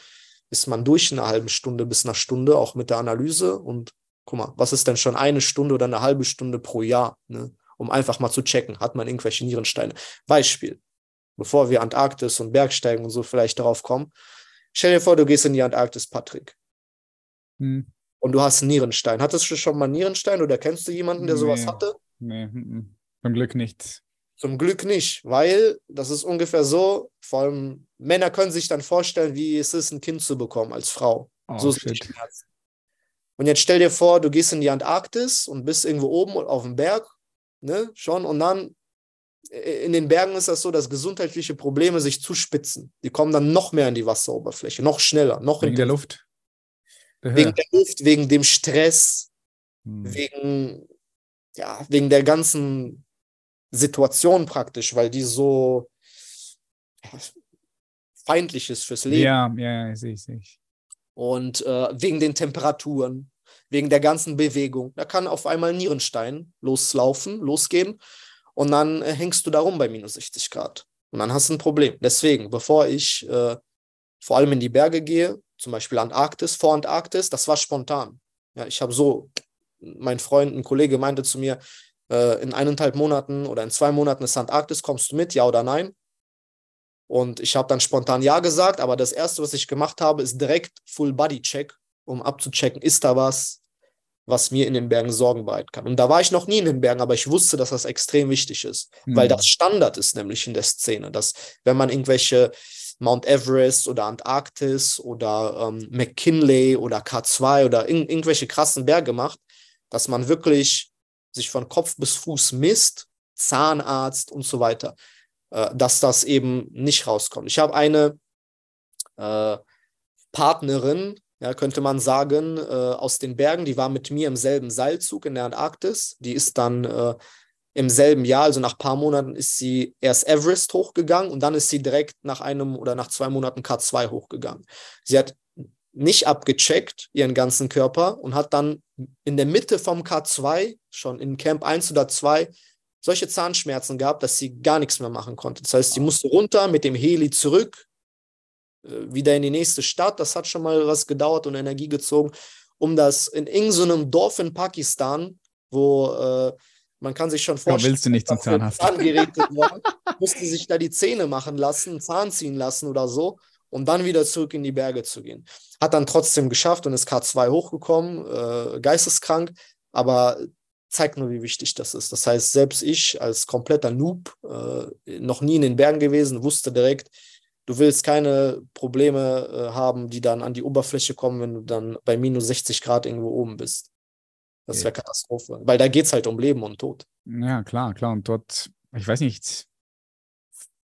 ist man durch eine halbe Stunde bis eine Stunde auch mit der Analyse und guck mal, was ist denn schon eine Stunde oder eine halbe Stunde pro Jahr, ne? um einfach mal zu checken, hat man irgendwelche Nierensteine. Beispiel, bevor wir Antarktis und Bergsteigen und so vielleicht darauf kommen, stell dir vor, du gehst in die Antarktis, Patrick. Hm und du hast einen Nierenstein. Hattest du schon mal einen Nierenstein oder kennst du jemanden, der nee, sowas hatte? Nee, zum Glück nicht. Zum Glück nicht, weil das ist ungefähr so, vor allem Männer können sich dann vorstellen, wie es ist, ein Kind zu bekommen als Frau. Oh, so shit. Und jetzt stell dir vor, du gehst in die Antarktis und bist irgendwo oben auf dem Berg, ne, schon, und dann in den Bergen ist das so, dass gesundheitliche Probleme sich zuspitzen. Die kommen dann noch mehr in die Wasseroberfläche, noch schneller, noch in der Luft. Wegen der Luft, wegen dem Stress, hm. wegen, ja, wegen der ganzen Situation praktisch, weil die so feindlich ist fürs Leben. Ja, ja, ja sehe ich, sehe ich. Und äh, wegen den Temperaturen, wegen der ganzen Bewegung. Da kann auf einmal ein Nierenstein loslaufen, losgehen und dann äh, hängst du da rum bei minus 60 Grad. Und dann hast du ein Problem. Deswegen, bevor ich äh, vor allem in die Berge gehe, zum Beispiel Antarktis, vor Antarktis, das war spontan. Ja, ich habe so, mein Freund, ein Kollege meinte zu mir, äh, in eineinhalb Monaten oder in zwei Monaten ist Antarktis, kommst du mit, ja oder nein? Und ich habe dann spontan ja gesagt, aber das Erste, was ich gemacht habe, ist direkt Full-Body-Check, um abzuchecken, ist da was, was mir in den Bergen Sorgen bereiten kann. Und da war ich noch nie in den Bergen, aber ich wusste, dass das extrem wichtig ist, mhm. weil das Standard ist nämlich in der Szene, dass wenn man irgendwelche Mount Everest oder Antarktis oder ähm, McKinley oder K2 oder in, irgendwelche krassen Berge macht, dass man wirklich sich von Kopf bis Fuß misst, Zahnarzt und so weiter, dass das eben nicht rauskommt. Ich habe eine äh, Partnerin, ja, könnte man sagen, äh, aus den Bergen, die war mit mir im selben Seilzug in der Antarktis. Die ist dann äh, im selben Jahr, also nach ein paar Monaten, ist sie erst Everest hochgegangen und dann ist sie direkt nach einem oder nach zwei Monaten K2 hochgegangen. Sie hat nicht abgecheckt, ihren ganzen Körper, und hat dann in der Mitte vom K2, schon in Camp 1 oder 2, solche Zahnschmerzen gehabt, dass sie gar nichts mehr machen konnte. Das heißt, sie musste runter mit dem Heli zurück, äh, wieder in die nächste Stadt. Das hat schon mal was gedauert und Energie gezogen, um das in irgendeinem Dorf in Pakistan, wo äh, man kann sich schon vorstellen, ja, willst du nicht zum Zahnarzt. Waren, musste sich da die Zähne machen lassen, Zahn ziehen lassen oder so, um dann wieder zurück in die Berge zu gehen. Hat dann trotzdem geschafft und ist K2 hochgekommen, äh, geisteskrank, aber zeigt nur, wie wichtig das ist. Das heißt, selbst ich als kompletter Noob, äh, noch nie in den Bergen gewesen, wusste direkt, du willst keine Probleme äh, haben, die dann an die Oberfläche kommen, wenn du dann bei minus 60 Grad irgendwo oben bist. Das wäre Katastrophe. Weil da geht es halt um Leben und Tod. Ja, klar, klar. Und dort, ich weiß nicht,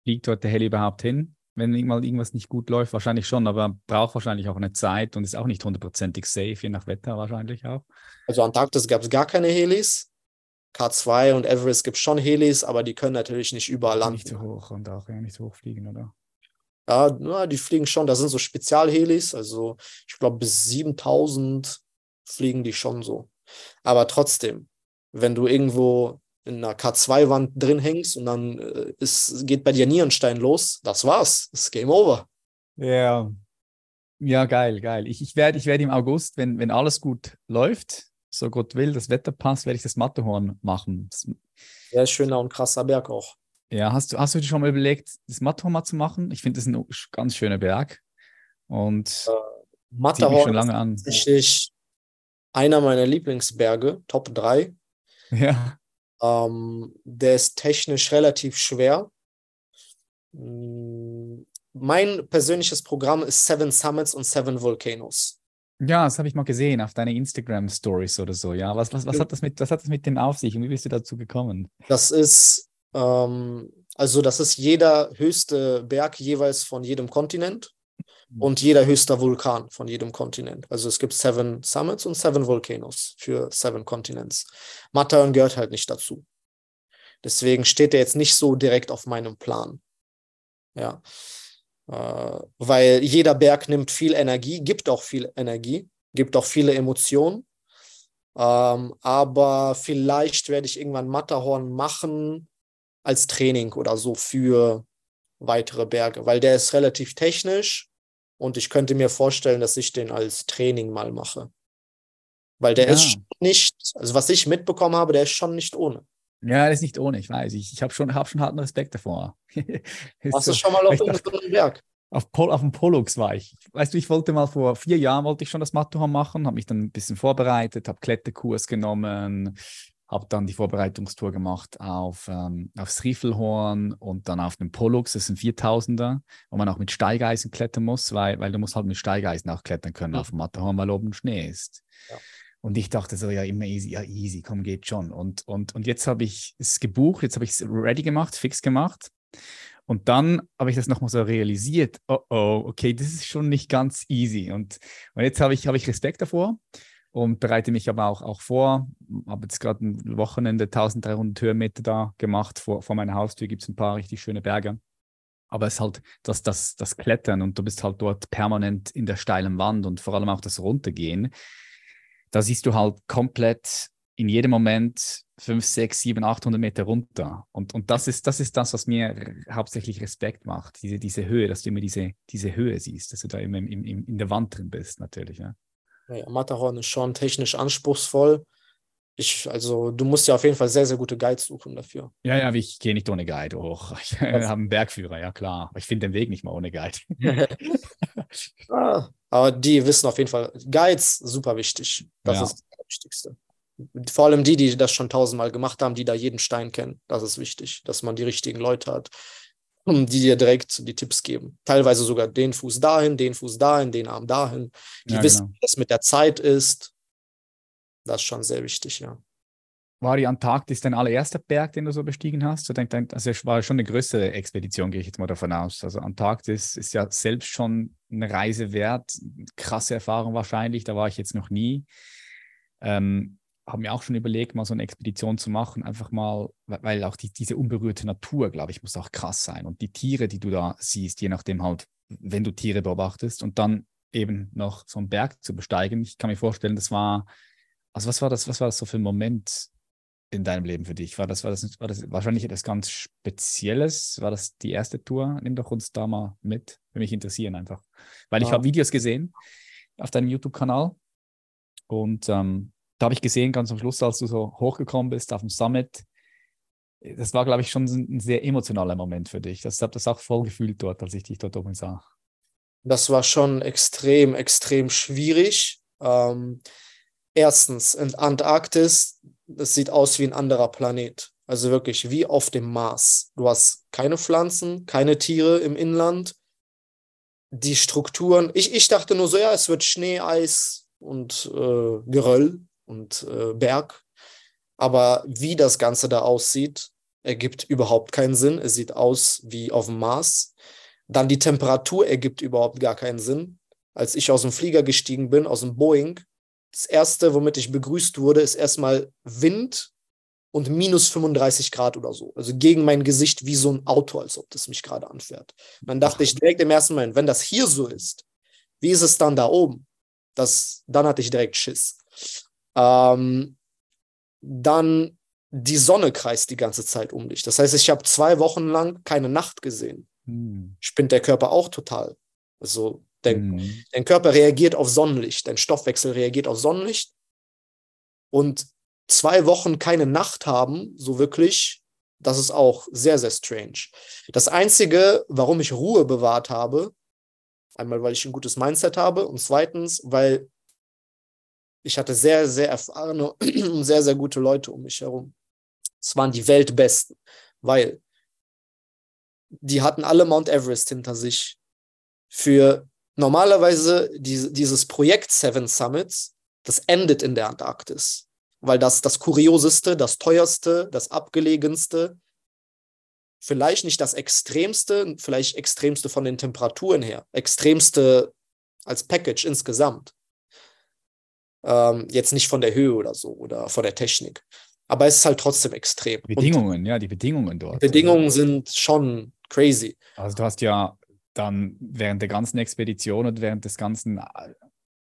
fliegt dort der Heli überhaupt hin? Wenn mal irgendwas nicht gut läuft, wahrscheinlich schon, aber braucht wahrscheinlich auch eine Zeit und ist auch nicht hundertprozentig safe, je nach Wetter wahrscheinlich auch. Also Antarktis gab es gar keine Helis. K2 und Everest gibt es schon Helis, aber die können natürlich nicht überall landen. Nicht so hoch und auch ja nicht so hoch fliegen, oder? Ja, na, die fliegen schon. Das sind so Spezialhelis. Also ich glaube, bis 7000 fliegen die schon so. Aber trotzdem, wenn du irgendwo in einer K2-Wand drin hängst und dann äh, ist, geht bei dir Nierenstein los, das war's. Das ist Game Over. Ja. Ja, geil, geil. Ich, ich werde ich werd im August, wenn, wenn alles gut läuft, so Gott will, das Wetter passt, werde ich das Matterhorn machen. Ja, ist schöner und krasser Berg auch. Ja, hast du, hast du dir schon mal überlegt, das Matterhorn mal zu machen? Ich finde, das ist ein ganz schöner Berg. Und äh, Matterhorn schon lange an. ist tatsächlich einer meiner Lieblingsberge, Top 3. Ja. Ähm, der ist technisch relativ schwer. Mm, mein persönliches Programm ist Seven Summits und Seven Volcanoes. Ja, das habe ich mal gesehen auf deine Instagram-Stories oder so. Ja, was, was, was, hat das mit, was hat das mit dem auf sich und wie bist du dazu gekommen? Das ist, ähm, also das ist jeder höchste Berg jeweils von jedem Kontinent. Und jeder höchste Vulkan von jedem Kontinent. Also es gibt Seven Summits und Seven Volcanoes für Seven Continents. Matterhorn gehört halt nicht dazu. Deswegen steht er jetzt nicht so direkt auf meinem Plan. Ja. Äh, weil jeder Berg nimmt viel Energie, gibt auch viel Energie, gibt auch viele Emotionen. Ähm, aber vielleicht werde ich irgendwann Matterhorn machen als Training oder so für weitere Berge, weil der ist relativ technisch und ich könnte mir vorstellen, dass ich den als Training mal mache. Weil der ja. ist nicht, also was ich mitbekommen habe, der ist schon nicht ohne. Ja, das ist nicht ohne, ich weiß. Ich, ich habe schon, hab schon harten Respekt davor. Hast du schon mal auf irgendeinem Berg? Auf, Pol auf dem Pollux war ich. Weißt du, ich wollte mal vor vier Jahren wollte ich schon das Matterhorn machen, habe mich dann ein bisschen vorbereitet, habe Kletterkurs genommen, habe dann die Vorbereitungstour gemacht auf, ähm, aufs Riefelhorn und dann auf den Pollux, das sind 4000er, wo man auch mit Steigeisen klettern muss, weil, weil du musst halt mit Steigeisen auch klettern können ja. auf dem Matterhorn, weil oben Schnee ist. Ja. Und ich dachte so, ja, immer easy, ja, easy, komm, geht schon. Und, und, und jetzt habe ich es gebucht, jetzt habe ich es ready gemacht, fix gemacht. Und dann habe ich das nochmal so realisiert, oh oh, okay, das ist schon nicht ganz easy. Und, und jetzt habe ich, hab ich Respekt davor und bereite mich aber auch, auch vor. Habe jetzt gerade ein Wochenende 1300 Höhenmeter da gemacht. Vor, vor meiner Haustür gibt es ein paar richtig schöne Berge. Aber es ist halt das, das, das Klettern und du bist halt dort permanent in der steilen Wand und vor allem auch das Runtergehen da siehst du halt komplett in jedem Moment 5, 6, 7, 800 Meter runter. Und, und das, ist, das ist das, was mir hauptsächlich Respekt macht, diese, diese Höhe, dass du immer diese, diese Höhe siehst, dass du da immer im, im, in der Wand drin bist, natürlich. Ja. Ja, Matterhorn ist schon technisch anspruchsvoll. Ich, also du musst ja auf jeden Fall sehr, sehr gute Guides suchen dafür. Ja, ja, ich gehe nicht ohne Guide hoch. Ich habe einen Bergführer, ja klar. Aber ich finde den Weg nicht mal ohne Guide. ah, aber die wissen auf jeden Fall, Guides super wichtig. Das ja. ist das Wichtigste. Vor allem die, die das schon tausendmal gemacht haben, die da jeden Stein kennen. Das ist wichtig, dass man die richtigen Leute hat, die dir direkt die Tipps geben. Teilweise sogar den Fuß dahin, den Fuß dahin, den Arm dahin. Die ja, wissen, genau. was mit der Zeit ist. Das ist schon sehr wichtig, ja. War die Antarktis dein allererster Berg, den du so bestiegen hast? Also es war schon eine größere Expedition, gehe ich jetzt mal davon aus. Also Antarktis ist ja selbst schon eine Reise wert. Krasse Erfahrung wahrscheinlich, da war ich jetzt noch nie. Ähm, habe mir auch schon überlegt, mal so eine Expedition zu machen, einfach mal, weil auch die, diese unberührte Natur, glaube ich, muss auch krass sein. Und die Tiere, die du da siehst, je nachdem halt, wenn du Tiere beobachtest und dann eben noch so einen Berg zu besteigen. Ich kann mir vorstellen, das war, also was war das, was war das so für ein Moment, in deinem Leben für dich? War das, war das, war das wahrscheinlich etwas ganz Spezielles? War das die erste Tour? Nimm doch uns da mal mit. Für mich interessieren einfach. Weil ich habe Videos gesehen auf deinem YouTube-Kanal und ähm, da habe ich gesehen, ganz am Schluss, als du so hochgekommen bist auf dem Summit, das war, glaube ich, schon ein sehr emotionaler Moment für dich. Ich habe das auch voll gefühlt dort, als ich dich dort oben sah. Das war schon extrem, extrem schwierig. Ähm, erstens, in Antarktis, das sieht aus wie ein anderer Planet. Also wirklich wie auf dem Mars. Du hast keine Pflanzen, keine Tiere im Inland. Die Strukturen, ich, ich dachte nur so, ja, es wird Schnee, Eis und äh, Geröll. Und äh, Berg. Aber wie das Ganze da aussieht, ergibt überhaupt keinen Sinn. Es sieht aus wie auf dem Mars. Dann die Temperatur ergibt überhaupt gar keinen Sinn. Als ich aus dem Flieger gestiegen bin, aus dem Boeing, das erste, womit ich begrüßt wurde, ist erstmal Wind und minus 35 Grad oder so. Also gegen mein Gesicht wie so ein Auto, als ob das mich gerade anfährt. dann dachte ich direkt im ersten Moment, wenn das hier so ist, wie ist es dann da oben? Das, dann hatte ich direkt Schiss. Ähm, dann die Sonne kreist die ganze Zeit um dich. Das heißt, ich habe zwei Wochen lang keine Nacht gesehen. Hm. Spinnt der Körper auch total. Also dein, hm. dein Körper reagiert auf Sonnenlicht, dein Stoffwechsel reagiert auf Sonnenlicht. Und zwei Wochen keine Nacht haben, so wirklich, das ist auch sehr, sehr strange. Das Einzige, warum ich Ruhe bewahrt habe, einmal, weil ich ein gutes Mindset habe und zweitens, weil ich hatte sehr, sehr erfahrene und sehr, sehr gute Leute um mich herum. Es waren die Weltbesten, weil die hatten alle Mount Everest hinter sich. Für normalerweise die, dieses Projekt Seven Summits, das endet in der Antarktis, weil das das kurioseste, das teuerste, das abgelegenste, vielleicht nicht das extremste, vielleicht extremste von den Temperaturen her, extremste als Package insgesamt. Ähm, jetzt nicht von der Höhe oder so oder von der Technik. Aber es ist halt trotzdem extrem. Bedingungen, Und ja, die Bedingungen dort. Die Bedingungen sind schon crazy. Also du hast ja dann während der ganzen Expedition und während des ganzen äh,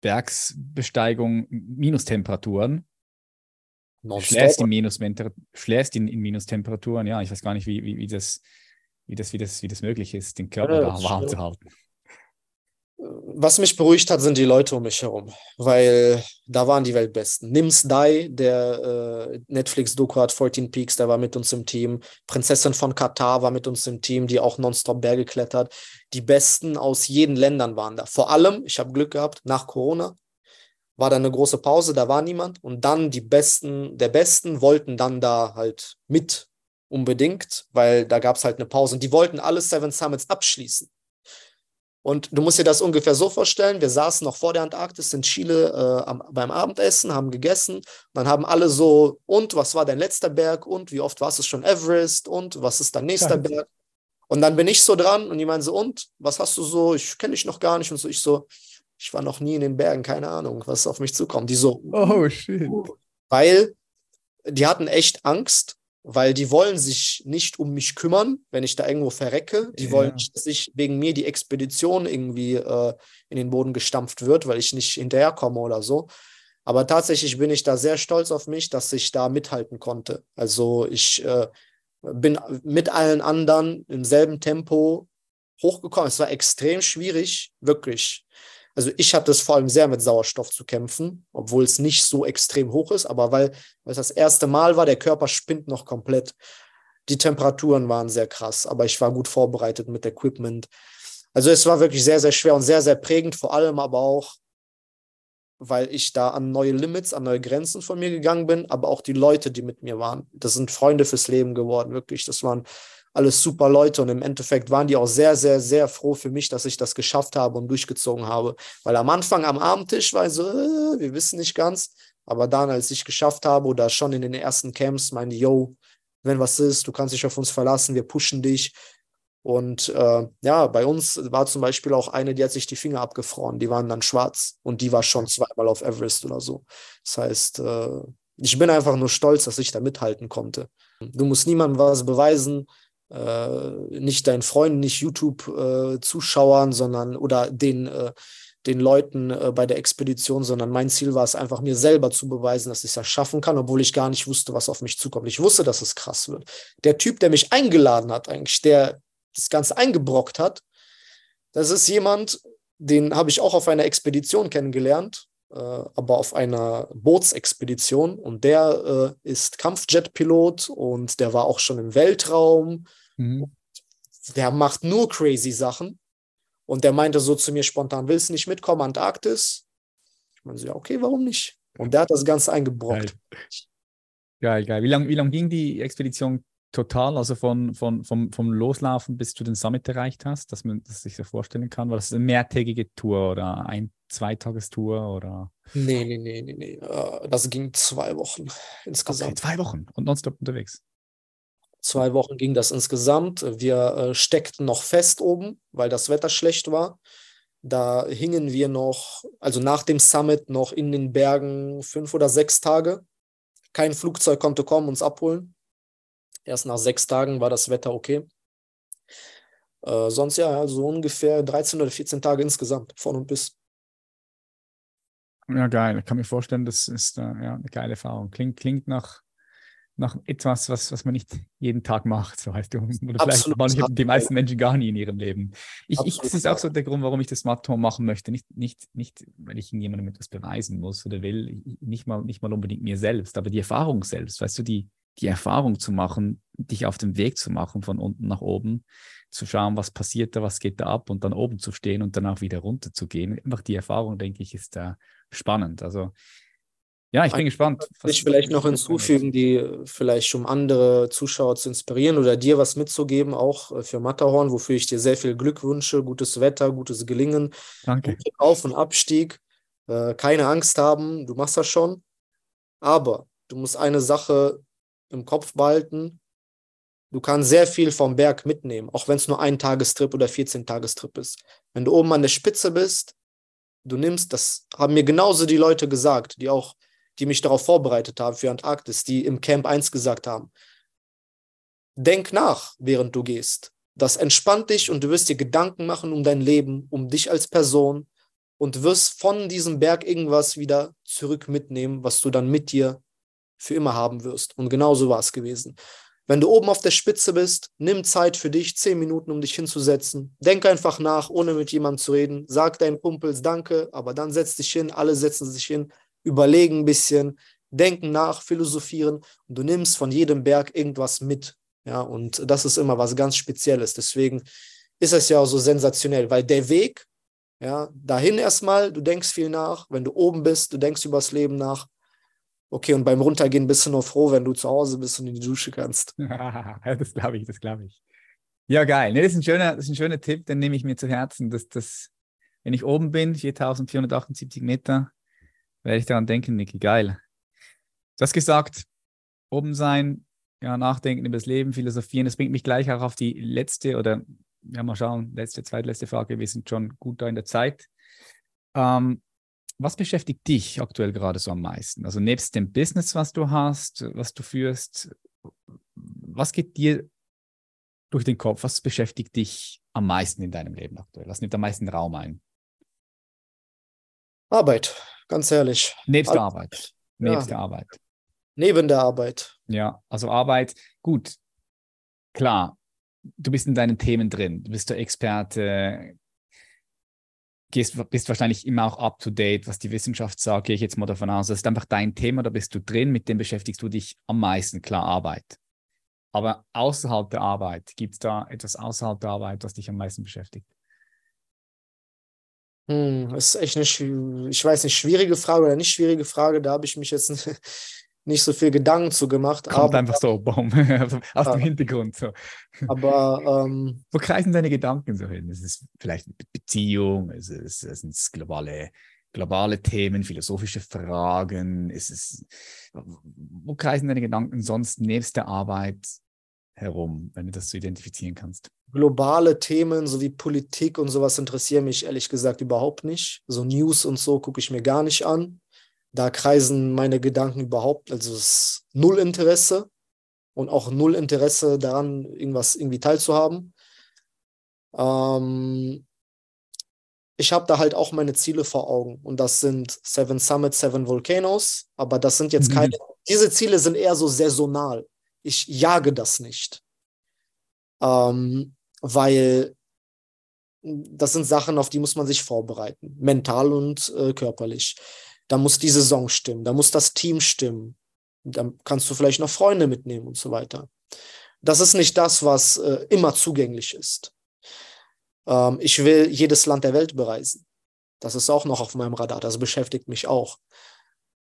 Bergsbesteigung Minustemperaturen. Schläfst in, Minus schläfst in, in Minustemperaturen, ja, ich weiß gar nicht, wie, wie, wie, das, wie, das, wie, das, wie das möglich ist, den Körper ja, da warm zu halten was mich beruhigt hat, sind die Leute um mich herum, weil da waren die Weltbesten. Nims Dai, der äh, Netflix-Doku hat 14 Peaks, der war mit uns im Team. Prinzessin von Katar war mit uns im Team, die auch nonstop Berge klettert. Die Besten aus jeden Ländern waren da. Vor allem, ich habe Glück gehabt, nach Corona war da eine große Pause, da war niemand. Und dann die Besten der Besten wollten dann da halt mit unbedingt, weil da gab es halt eine Pause. Und die wollten alle Seven Summits abschließen. Und du musst dir das ungefähr so vorstellen, wir saßen noch vor der Antarktis in Chile äh, am, beim Abendessen, haben gegessen dann haben alle so, und was war dein letzter Berg und wie oft warst du schon Everest und was ist dein nächster ja. Berg? Und dann bin ich so dran und die meinen so, und was hast du so, ich kenne dich noch gar nicht und so, ich so, ich war noch nie in den Bergen, keine Ahnung, was auf mich zukommt. Die so, oh shit. Weil die hatten echt Angst, weil die wollen sich nicht um mich kümmern, wenn ich da irgendwo verrecke. Die ja. wollen nicht, dass ich wegen mir die Expedition irgendwie äh, in den Boden gestampft wird, weil ich nicht hinterherkomme oder so. Aber tatsächlich bin ich da sehr stolz auf mich, dass ich da mithalten konnte. Also ich äh, bin mit allen anderen im selben Tempo hochgekommen. Es war extrem schwierig, wirklich. Also ich hatte es vor allem sehr mit Sauerstoff zu kämpfen, obwohl es nicht so extrem hoch ist, aber weil, weil es das erste Mal war, der Körper spinnt noch komplett. Die Temperaturen waren sehr krass, aber ich war gut vorbereitet mit Equipment. Also es war wirklich sehr, sehr schwer und sehr, sehr prägend, vor allem aber auch, weil ich da an neue Limits, an neue Grenzen von mir gegangen bin, aber auch die Leute, die mit mir waren. Das sind Freunde fürs Leben geworden, wirklich. Das waren alles super Leute und im Endeffekt waren die auch sehr, sehr, sehr froh für mich, dass ich das geschafft habe und durchgezogen habe. Weil am Anfang am Abendtisch war ich so, äh, wir wissen nicht ganz, aber dann, als ich geschafft habe oder schon in den ersten Camps, meinte, yo, wenn was ist, du kannst dich auf uns verlassen, wir pushen dich. Und äh, ja, bei uns war zum Beispiel auch eine, die hat sich die Finger abgefroren, die waren dann schwarz und die war schon zweimal auf Everest oder so. Das heißt, äh, ich bin einfach nur stolz, dass ich da mithalten konnte. Du musst niemandem was beweisen, äh, nicht deinen Freunden, nicht YouTube-Zuschauern, äh, sondern oder den, äh, den Leuten äh, bei der Expedition, sondern mein Ziel war es einfach, mir selber zu beweisen, dass ich das schaffen kann, obwohl ich gar nicht wusste, was auf mich zukommt. Ich wusste, dass es krass wird. Der Typ, der mich eingeladen hat, eigentlich, der das Ganze eingebrockt hat, das ist jemand, den habe ich auch auf einer Expedition kennengelernt, aber auf einer Bootsexpedition. Und der äh, ist Kampfjetpilot und der war auch schon im Weltraum Mhm. Der macht nur crazy Sachen. Und der meinte so zu mir spontan, willst du nicht mitkommen, Antarktis? Ich meine so, ja, okay, warum nicht? Und der hat das Ganze eingebrockt. Geil, geil. geil. Wie lange wie lang ging die Expedition total, also von, von, vom, vom Loslaufen bis du den Summit erreicht hast, dass man das sich so vorstellen kann? War das eine mehrtägige Tour oder ein Zweitagestour oder? Nee, nee, nee, nee, nee. Äh, das ging zwei Wochen insgesamt. Okay, zwei Wochen und nonstop unterwegs. Zwei Wochen ging das insgesamt. Wir äh, steckten noch fest oben, weil das Wetter schlecht war. Da hingen wir noch, also nach dem Summit, noch in den Bergen fünf oder sechs Tage. Kein Flugzeug konnte kommen, uns abholen. Erst nach sechs Tagen war das Wetter okay. Äh, sonst ja, also ungefähr 13 oder 14 Tage insgesamt, von und bis. Ja, geil. Ich kann mir vorstellen, das ist äh, ja, eine geile Erfahrung. Klingt, klingt nach, nach etwas, was, was man nicht jeden Tag macht, so heißt du. Oder vielleicht machen die meisten Menschen gar nie in ihrem Leben. Ich, ich, das ist auch so der Grund, warum ich das Smartphone machen möchte. Nicht, nicht, nicht, weil ich jemandem etwas beweisen muss oder will, nicht mal, nicht mal unbedingt mir selbst, aber die Erfahrung selbst, weißt du, die, die Erfahrung zu machen, dich auf den Weg zu machen von unten nach oben, zu schauen, was passiert da, was geht da ab und dann oben zu stehen und danach wieder runter zu gehen. Einfach die Erfahrung, denke ich, ist da spannend. Also ja, ich bin gespannt. Was ich vielleicht noch hinzufügen, die vielleicht um andere Zuschauer zu inspirieren oder dir was mitzugeben, auch äh, für Matterhorn, wofür ich dir sehr viel Glück wünsche, gutes Wetter, gutes Gelingen, Danke. Auf- und Abstieg, äh, keine Angst haben, du machst das schon, aber du musst eine Sache im Kopf behalten, Du kannst sehr viel vom Berg mitnehmen, auch wenn es nur ein Tagestrip oder 14 Tagestrip ist. Wenn du oben an der Spitze bist, du nimmst, das haben mir genauso die Leute gesagt, die auch, die mich darauf vorbereitet haben für Antarktis, die im Camp 1 gesagt haben. Denk nach, während du gehst. Das entspannt dich und du wirst dir Gedanken machen um dein Leben, um dich als Person und wirst von diesem Berg irgendwas wieder zurück mitnehmen, was du dann mit dir für immer haben wirst. Und genauso war es gewesen. Wenn du oben auf der Spitze bist, nimm Zeit für dich, zehn Minuten, um dich hinzusetzen. Denk einfach nach, ohne mit jemandem zu reden. Sag deinen Kumpels Danke, aber dann setz dich hin, alle setzen sich hin, überlegen ein bisschen, denken nach, philosophieren und du nimmst von jedem Berg irgendwas mit. Ja, und das ist immer was ganz Spezielles. Deswegen ist es ja auch so sensationell, weil der Weg, ja, dahin erstmal, du denkst viel nach. Wenn du oben bist, du denkst übers Leben nach. Okay, und beim Runtergehen bist du nur froh, wenn du zu Hause bist und in die Dusche kannst. das glaube ich, das glaube ich. Ja, geil. Nee, das, ist ein schöner, das ist ein schöner Tipp, den nehme ich mir zu Herzen, dass das, wenn ich oben bin, 4478 Meter, werde ich daran denken, Niki, geil. Du hast gesagt, oben sein, ja, nachdenken über das Leben, philosophieren. Das bringt mich gleich auch auf die letzte oder, ja, mal schauen, letzte, zweitletzte Frage. Wir sind schon gut da in der Zeit. Ähm, was beschäftigt dich aktuell gerade so am meisten? Also nebst dem Business, was du hast, was du führst, was geht dir durch den Kopf? Was beschäftigt dich am meisten in deinem Leben aktuell? Was nimmt am meisten Raum ein? Arbeit, ganz ehrlich. Nebst der Arbeit. Nebst ja. der Arbeit. Neben der Arbeit. Ja, also Arbeit, gut. Klar, du bist in deinen Themen drin. Du bist der Experte, gehst, bist wahrscheinlich immer auch up to date, was die Wissenschaft sagt, gehe ich jetzt mal davon aus. Das ist einfach dein Thema, da bist du drin, mit dem beschäftigst du dich am meisten, klar, Arbeit. Aber außerhalb der Arbeit, gibt es da etwas außerhalb der Arbeit, was dich am meisten beschäftigt? Hm, das ist echt eine, ich weiß nicht, schwierige Frage oder nicht schwierige Frage. Da habe ich mich jetzt nicht so viel Gedanken zu gemacht. Kommt aber, einfach so, boom, aus ja, dem Hintergrund. So. Aber ähm, wo kreisen deine Gedanken so hin? Ist es vielleicht eine Beziehung? Ist es, sind es globale, globale Themen, philosophische Fragen? Ist es, wo kreisen deine Gedanken sonst nebst der Arbeit herum, wenn du das so identifizieren kannst? Globale Themen sowie Politik und sowas interessieren mich ehrlich gesagt überhaupt nicht. So News und so gucke ich mir gar nicht an. Da kreisen meine Gedanken überhaupt, also es ist null Interesse und auch null Interesse daran, irgendwas irgendwie teilzuhaben. Ähm, ich habe da halt auch meine Ziele vor Augen und das sind Seven Summits, Seven Volcanoes, aber das sind jetzt mhm. keine, diese Ziele sind eher so saisonal. Ich jage das nicht, ähm, weil das sind Sachen, auf die muss man sich vorbereiten, mental und äh, körperlich. Da muss die Saison stimmen, da muss das Team stimmen. Dann kannst du vielleicht noch Freunde mitnehmen und so weiter. Das ist nicht das, was äh, immer zugänglich ist. Ähm, ich will jedes Land der Welt bereisen. Das ist auch noch auf meinem Radar, das beschäftigt mich auch.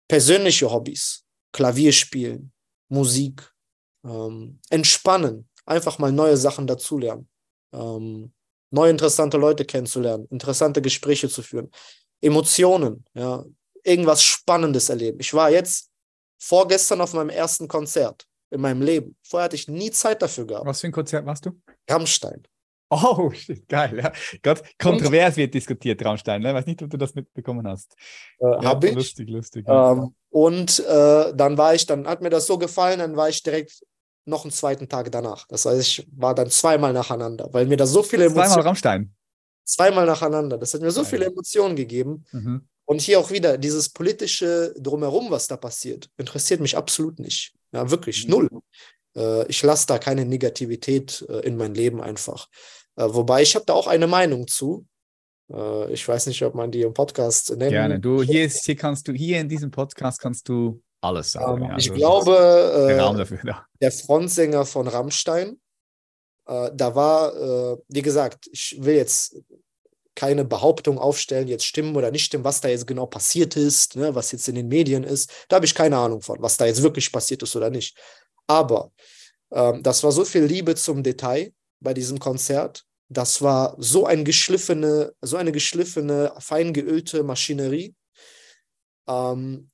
Persönliche Hobbys, Klavier spielen, Musik, ähm, entspannen, einfach mal neue Sachen dazulernen, ähm, neue interessante Leute kennenzulernen, interessante Gespräche zu führen. Emotionen, ja, irgendwas Spannendes erleben. Ich war jetzt vorgestern auf meinem ersten Konzert in meinem Leben. Vorher hatte ich nie Zeit dafür gehabt. Was für ein Konzert warst du? Rammstein. Oh, shit, geil. Ja. Gott, kontrovers wird diskutiert, Rammstein. Ne? Ich weiß nicht, ob du das mitbekommen hast. Äh, ja, Habe ich. Lustig, lustig. Ähm, und äh, dann war ich, dann hat mir das so gefallen, dann war ich direkt noch einen zweiten Tag danach. Das heißt, ich war dann zweimal nacheinander, weil mir da so viele Emotionen. Zweimal Rammstein. Zweimal nacheinander. Das hat mir so geil. viele Emotionen gegeben. Mhm. Und hier auch wieder dieses politische Drumherum, was da passiert, interessiert mich absolut nicht. Ja, wirklich, mhm. null. Äh, ich lasse da keine Negativität äh, in mein Leben einfach. Äh, wobei ich habe da auch eine Meinung zu. Äh, ich weiß nicht, ob man die im Podcast nennt. Gerne. Du hier, ist, hier kannst du hier in diesem Podcast kannst du alles sagen. Ähm, ich glaube, der, dafür, ja. der Frontsänger von Rammstein, äh, da war, wie gesagt, ich will jetzt keine Behauptung aufstellen, jetzt stimmen oder nicht stimmen, was da jetzt genau passiert ist, ne, was jetzt in den Medien ist. Da habe ich keine Ahnung von, was da jetzt wirklich passiert ist oder nicht. Aber ähm, das war so viel Liebe zum Detail bei diesem Konzert. Das war so ein geschliffene, so eine geschliffene, fein geölte Maschinerie. Ähm,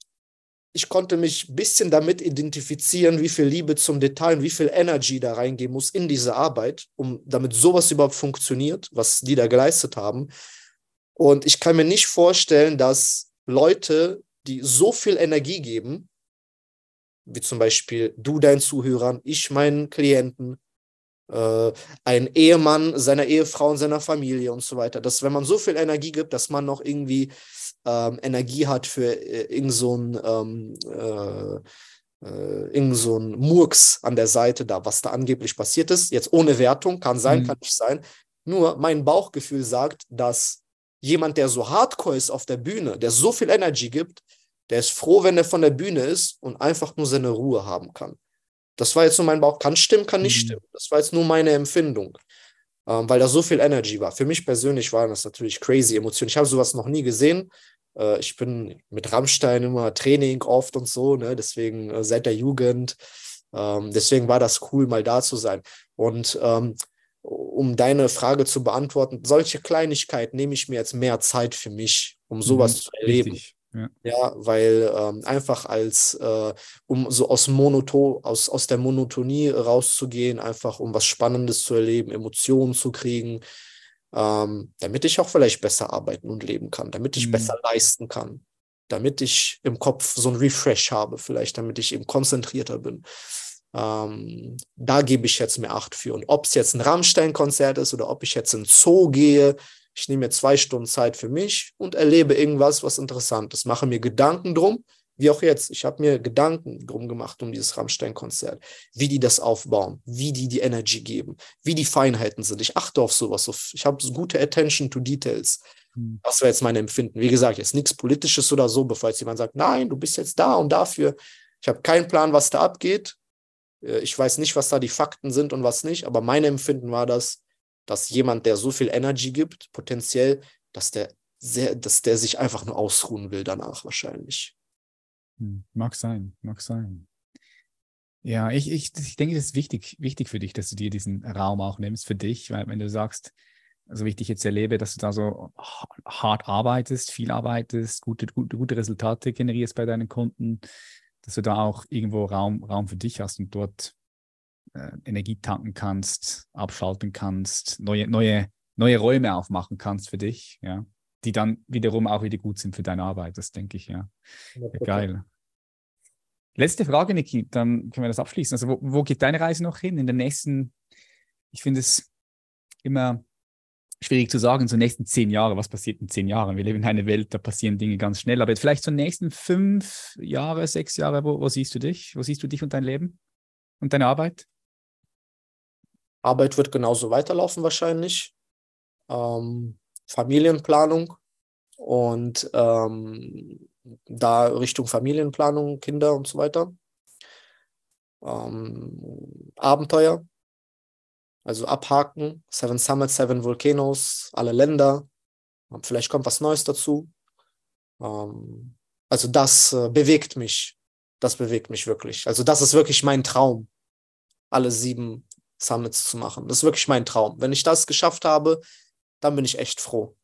ich konnte mich ein bisschen damit identifizieren, wie viel Liebe zum Detail und wie viel Energy da reingehen muss in diese Arbeit, um damit sowas überhaupt funktioniert, was die da geleistet haben. Und ich kann mir nicht vorstellen, dass Leute, die so viel Energie geben, wie zum Beispiel du deinen Zuhörern, ich meinen Klienten, äh, ein Ehemann seiner Ehefrau und seiner Familie und so weiter. Dass wenn man so viel Energie gibt, dass man noch irgendwie ähm, Energie hat für äh, irgend so ein ähm, äh, äh, irgend so ein Murks an der Seite da, was da angeblich passiert ist. Jetzt ohne Wertung, kann sein, mhm. kann nicht sein. Nur mein Bauchgefühl sagt, dass jemand, der so hardcore ist auf der Bühne, der so viel Energy gibt, der ist froh, wenn er von der Bühne ist und einfach nur seine Ruhe haben kann. Das war jetzt nur mein Bauch. Kann stimmen, kann nicht mhm. stimmen. Das war jetzt nur meine Empfindung, ähm, weil da so viel Energy war. Für mich persönlich waren das natürlich crazy Emotionen. Ich habe sowas noch nie gesehen. Äh, ich bin mit Rammstein immer Training oft und so, ne? deswegen äh, seit der Jugend. Ähm, deswegen war das cool, mal da zu sein. Und ähm, um deine Frage zu beantworten, solche Kleinigkeiten nehme ich mir jetzt mehr Zeit für mich, um sowas mhm, zu erleben. Richtig. Ja, ja weil ähm, einfach als, äh, um so aus, Monoto aus, aus der Monotonie rauszugehen, einfach um was Spannendes zu erleben, Emotionen zu kriegen, ähm, damit ich auch vielleicht besser arbeiten und leben kann, damit ich mhm. besser leisten kann, damit ich im Kopf so ein Refresh habe, vielleicht, damit ich eben konzentrierter bin. Ähm, da gebe ich jetzt mehr Acht für. Und ob es jetzt ein Rammstein-Konzert ist oder ob ich jetzt in Zoo gehe, ich nehme mir zwei Stunden Zeit für mich und erlebe irgendwas, was interessant ist. Mache mir Gedanken drum, wie auch jetzt. Ich habe mir Gedanken drum gemacht um dieses Rammstein-Konzert, wie die das aufbauen, wie die die Energy geben, wie die Feinheiten sind. Ich achte auf sowas. Ich habe so gute Attention to Details. Hm. Das wäre jetzt mein Empfinden. Wie gesagt, jetzt nichts Politisches oder so, bevor jetzt jemand sagt, nein, du bist jetzt da und dafür. Ich habe keinen Plan, was da abgeht. Äh, ich weiß nicht, was da die Fakten sind und was nicht, aber mein Empfinden war das, dass jemand, der so viel Energy gibt, potenziell, dass der sehr, dass der sich einfach nur ausruhen will danach wahrscheinlich. Hm, mag sein, mag sein. Ja, ich, ich, ich denke, das ist wichtig, wichtig für dich, dass du dir diesen Raum auch nimmst für dich, weil wenn du sagst, so wie ich dich jetzt erlebe, dass du da so hart arbeitest, viel arbeitest, gute, gute, gute Resultate generierst bei deinen Kunden, dass du da auch irgendwo Raum, Raum für dich hast und dort äh, Energie tanken kannst, abschalten kannst, neue, neue, neue Räume aufmachen kannst für dich, ja, die dann wiederum auch wieder gut sind für deine Arbeit. Das denke ich, ja. ja geil. Letzte Frage, Niki, dann können wir das abschließen. Also, wo, wo geht deine Reise noch hin? In den nächsten, ich finde es immer schwierig zu sagen, so nächsten zehn Jahre, was passiert in zehn Jahren? Wir leben in einer Welt, da passieren Dinge ganz schnell, aber vielleicht so nächsten fünf Jahre, sechs Jahre, wo, wo siehst du dich? Wo siehst du dich und dein Leben und deine Arbeit? Arbeit wird genauso weiterlaufen wahrscheinlich. Ähm, Familienplanung und ähm, da Richtung Familienplanung, Kinder und so weiter. Ähm, Abenteuer, also abhaken, Seven Summits, Seven Volcanoes, alle Länder. Vielleicht kommt was Neues dazu. Ähm, also das äh, bewegt mich. Das bewegt mich wirklich. Also das ist wirklich mein Traum. Alle sieben Summits zu machen. Das ist wirklich mein Traum. Wenn ich das geschafft habe, dann bin ich echt froh.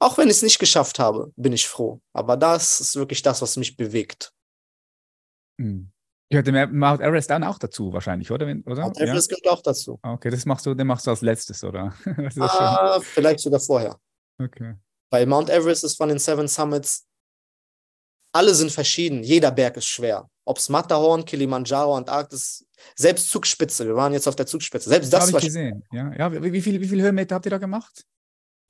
Auch wenn ich es nicht geschafft habe, bin ich froh. Aber das ist wirklich das, was mich bewegt. Hm. Gehört der Mount Everest dann auch dazu wahrscheinlich, oder? oder? Mount Everest ja? gehört auch dazu. Okay, das machst du, den machst du als letztes, oder? ah, vielleicht sogar vorher. Okay. Weil Mount Everest ist von den Seven Summits, alle sind verschieden, jeder Berg ist schwer. Ob es Matterhorn, Kilimanjaro, Antarktis, selbst Zugspitze, wir waren jetzt auf der Zugspitze, selbst das, das war ich gesehen. Ja, ja wie, wie, viel, wie viel Höhenmeter habt ihr da gemacht?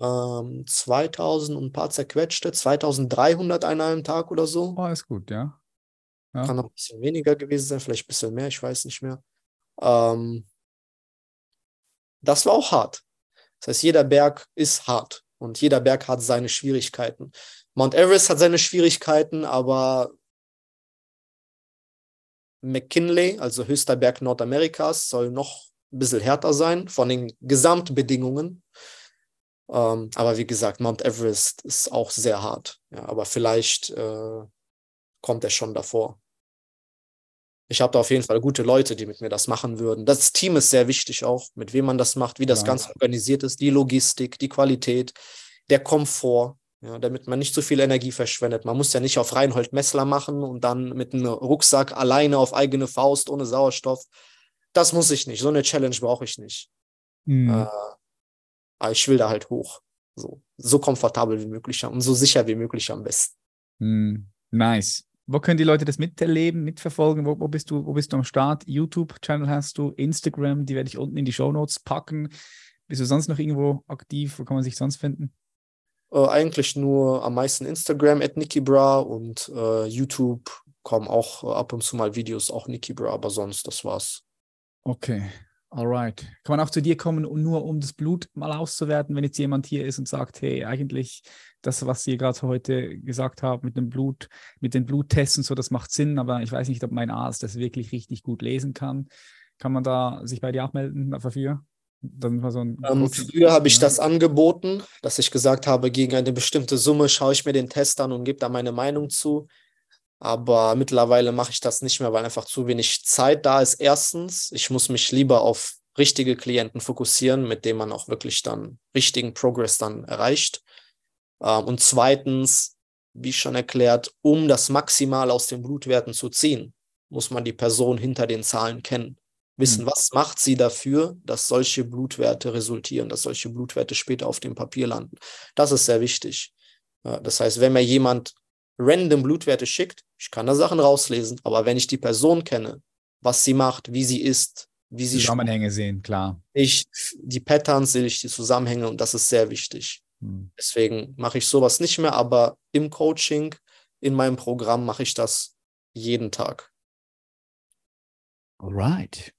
Ähm, 2000 und ein paar zerquetschte, 2300 an einem Tag oder so. Oh, ist gut, ja. ja. Kann noch ein bisschen weniger gewesen sein, vielleicht ein bisschen mehr, ich weiß nicht mehr. Ähm, das war auch hart. Das heißt, jeder Berg ist hart und jeder Berg hat seine Schwierigkeiten. Mount Everest hat seine Schwierigkeiten, aber McKinley, also höchster Berg Nordamerikas, soll noch ein bisschen härter sein von den Gesamtbedingungen. Ähm, aber wie gesagt, Mount Everest ist auch sehr hart. Ja, aber vielleicht äh, kommt er schon davor. Ich habe da auf jeden Fall gute Leute, die mit mir das machen würden. Das Team ist sehr wichtig auch, mit wem man das macht, wie das ja. Ganze organisiert ist, die Logistik, die Qualität, der Komfort, ja, damit man nicht so viel Energie verschwendet. Man muss ja nicht auf Reinhold Messler machen und dann mit einem Rucksack alleine auf eigene Faust ohne Sauerstoff. Das muss ich nicht. So eine Challenge brauche ich nicht. Mhm. Äh, aber ich will da halt hoch. So, so komfortabel wie möglich und so sicher wie möglich am besten. Mm, nice. Wo können die Leute das miterleben, mitverfolgen? Wo, wo, bist du, wo bist du am Start? YouTube-Channel hast du, Instagram, die werde ich unten in die Show Notes packen. Bist du sonst noch irgendwo aktiv? Wo kann man sich sonst finden? Äh, eigentlich nur am meisten Instagram at Nikibra und äh, YouTube kommen auch äh, ab und zu mal Videos, auch Nikibra, aber sonst, das war's. Okay, Alright. Kann man auch zu dir kommen, nur um das Blut mal auszuwerten, wenn jetzt jemand hier ist und sagt, hey, eigentlich das, was ihr gerade heute gesagt habt mit dem Blut, mit den Bluttests und so, das macht Sinn, aber ich weiß nicht, ob mein Arzt das wirklich richtig gut lesen kann. Kann man da sich bei dir abmelden dafür? Dann so ähm, früher habe ich das angeboten, dass ich gesagt habe, gegen eine bestimmte Summe schaue ich mir den Test an und gebe da meine Meinung zu. Aber mittlerweile mache ich das nicht mehr, weil einfach zu wenig Zeit da ist. Erstens, ich muss mich lieber auf richtige Klienten fokussieren, mit denen man auch wirklich dann richtigen Progress dann erreicht. Ähm, und zweitens, wie schon erklärt, um das Maximal aus den Blutwerten zu ziehen, muss man die Person hinter den Zahlen kennen. Wissen, mhm. was macht sie dafür, dass solche Blutwerte resultieren, dass solche Blutwerte später auf dem Papier landen. Das ist sehr wichtig. Das heißt, wenn mir jemand random Blutwerte schickt, ich kann da Sachen rauslesen, aber wenn ich die Person kenne, was sie macht, wie sie ist, wie sie Zusammenhänge sehen, klar. Ich die Patterns sehe ich die Zusammenhänge und das ist sehr wichtig. Hm. Deswegen mache ich sowas nicht mehr, aber im Coaching, in meinem Programm mache ich das jeden Tag. Alright.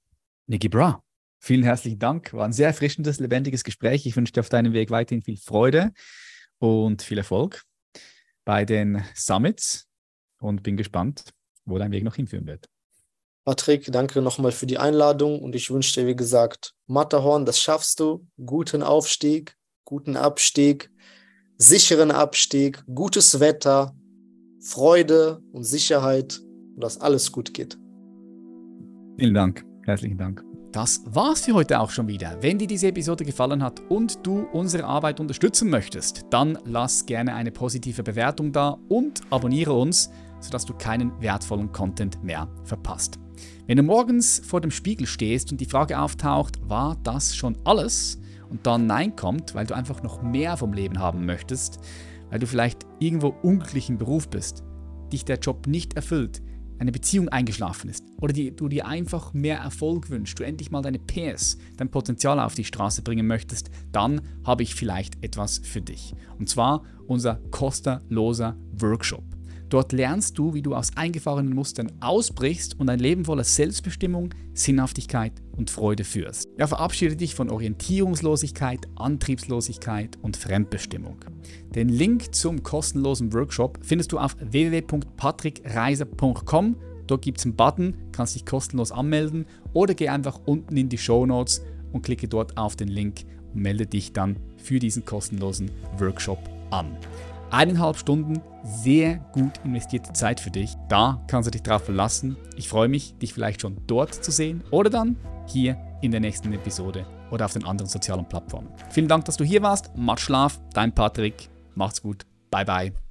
Niki Bra, vielen herzlichen Dank. War ein sehr erfrischendes, lebendiges Gespräch. Ich wünsche dir auf deinem Weg weiterhin viel Freude und viel Erfolg bei den Summits und bin gespannt, wo dein Weg noch hinführen wird. Patrick, danke nochmal für die Einladung und ich wünsche dir, wie gesagt, Matterhorn, das schaffst du. Guten Aufstieg, guten Abstieg, sicheren Abstieg, gutes Wetter, Freude und Sicherheit und dass alles gut geht. Vielen Dank, herzlichen Dank. Das war's für heute auch schon wieder. Wenn dir diese Episode gefallen hat und du unsere Arbeit unterstützen möchtest, dann lass gerne eine positive Bewertung da und abonniere uns, sodass du keinen wertvollen Content mehr verpasst. Wenn du morgens vor dem Spiegel stehst und die Frage auftaucht, war das schon alles? Und dann Nein kommt, weil du einfach noch mehr vom Leben haben möchtest, weil du vielleicht irgendwo unglücklich im Beruf bist, dich der Job nicht erfüllt, eine Beziehung eingeschlafen ist oder die, du dir einfach mehr Erfolg wünschst, du endlich mal deine PS, dein Potenzial auf die Straße bringen möchtest, dann habe ich vielleicht etwas für dich. Und zwar unser kostenloser Workshop. Dort lernst du, wie du aus eingefahrenen Mustern ausbrichst und ein Leben voller Selbstbestimmung, Sinnhaftigkeit und Freude führst. Ja, verabschiede dich von Orientierungslosigkeit, Antriebslosigkeit und Fremdbestimmung. Den Link zum kostenlosen Workshop findest du auf www.patrickreiser.com. Dort gibt es einen Button, kannst dich kostenlos anmelden oder geh einfach unten in die Show Notes und klicke dort auf den Link und melde dich dann für diesen kostenlosen Workshop an. Eineinhalb Stunden sehr gut investierte Zeit für dich. Da kannst du dich drauf verlassen. Ich freue mich, dich vielleicht schon dort zu sehen oder dann hier in der nächsten Episode oder auf den anderen sozialen Plattformen. Vielen Dank, dass du hier warst. Matt Schlaf, dein Patrick. Macht's gut. Bye, bye.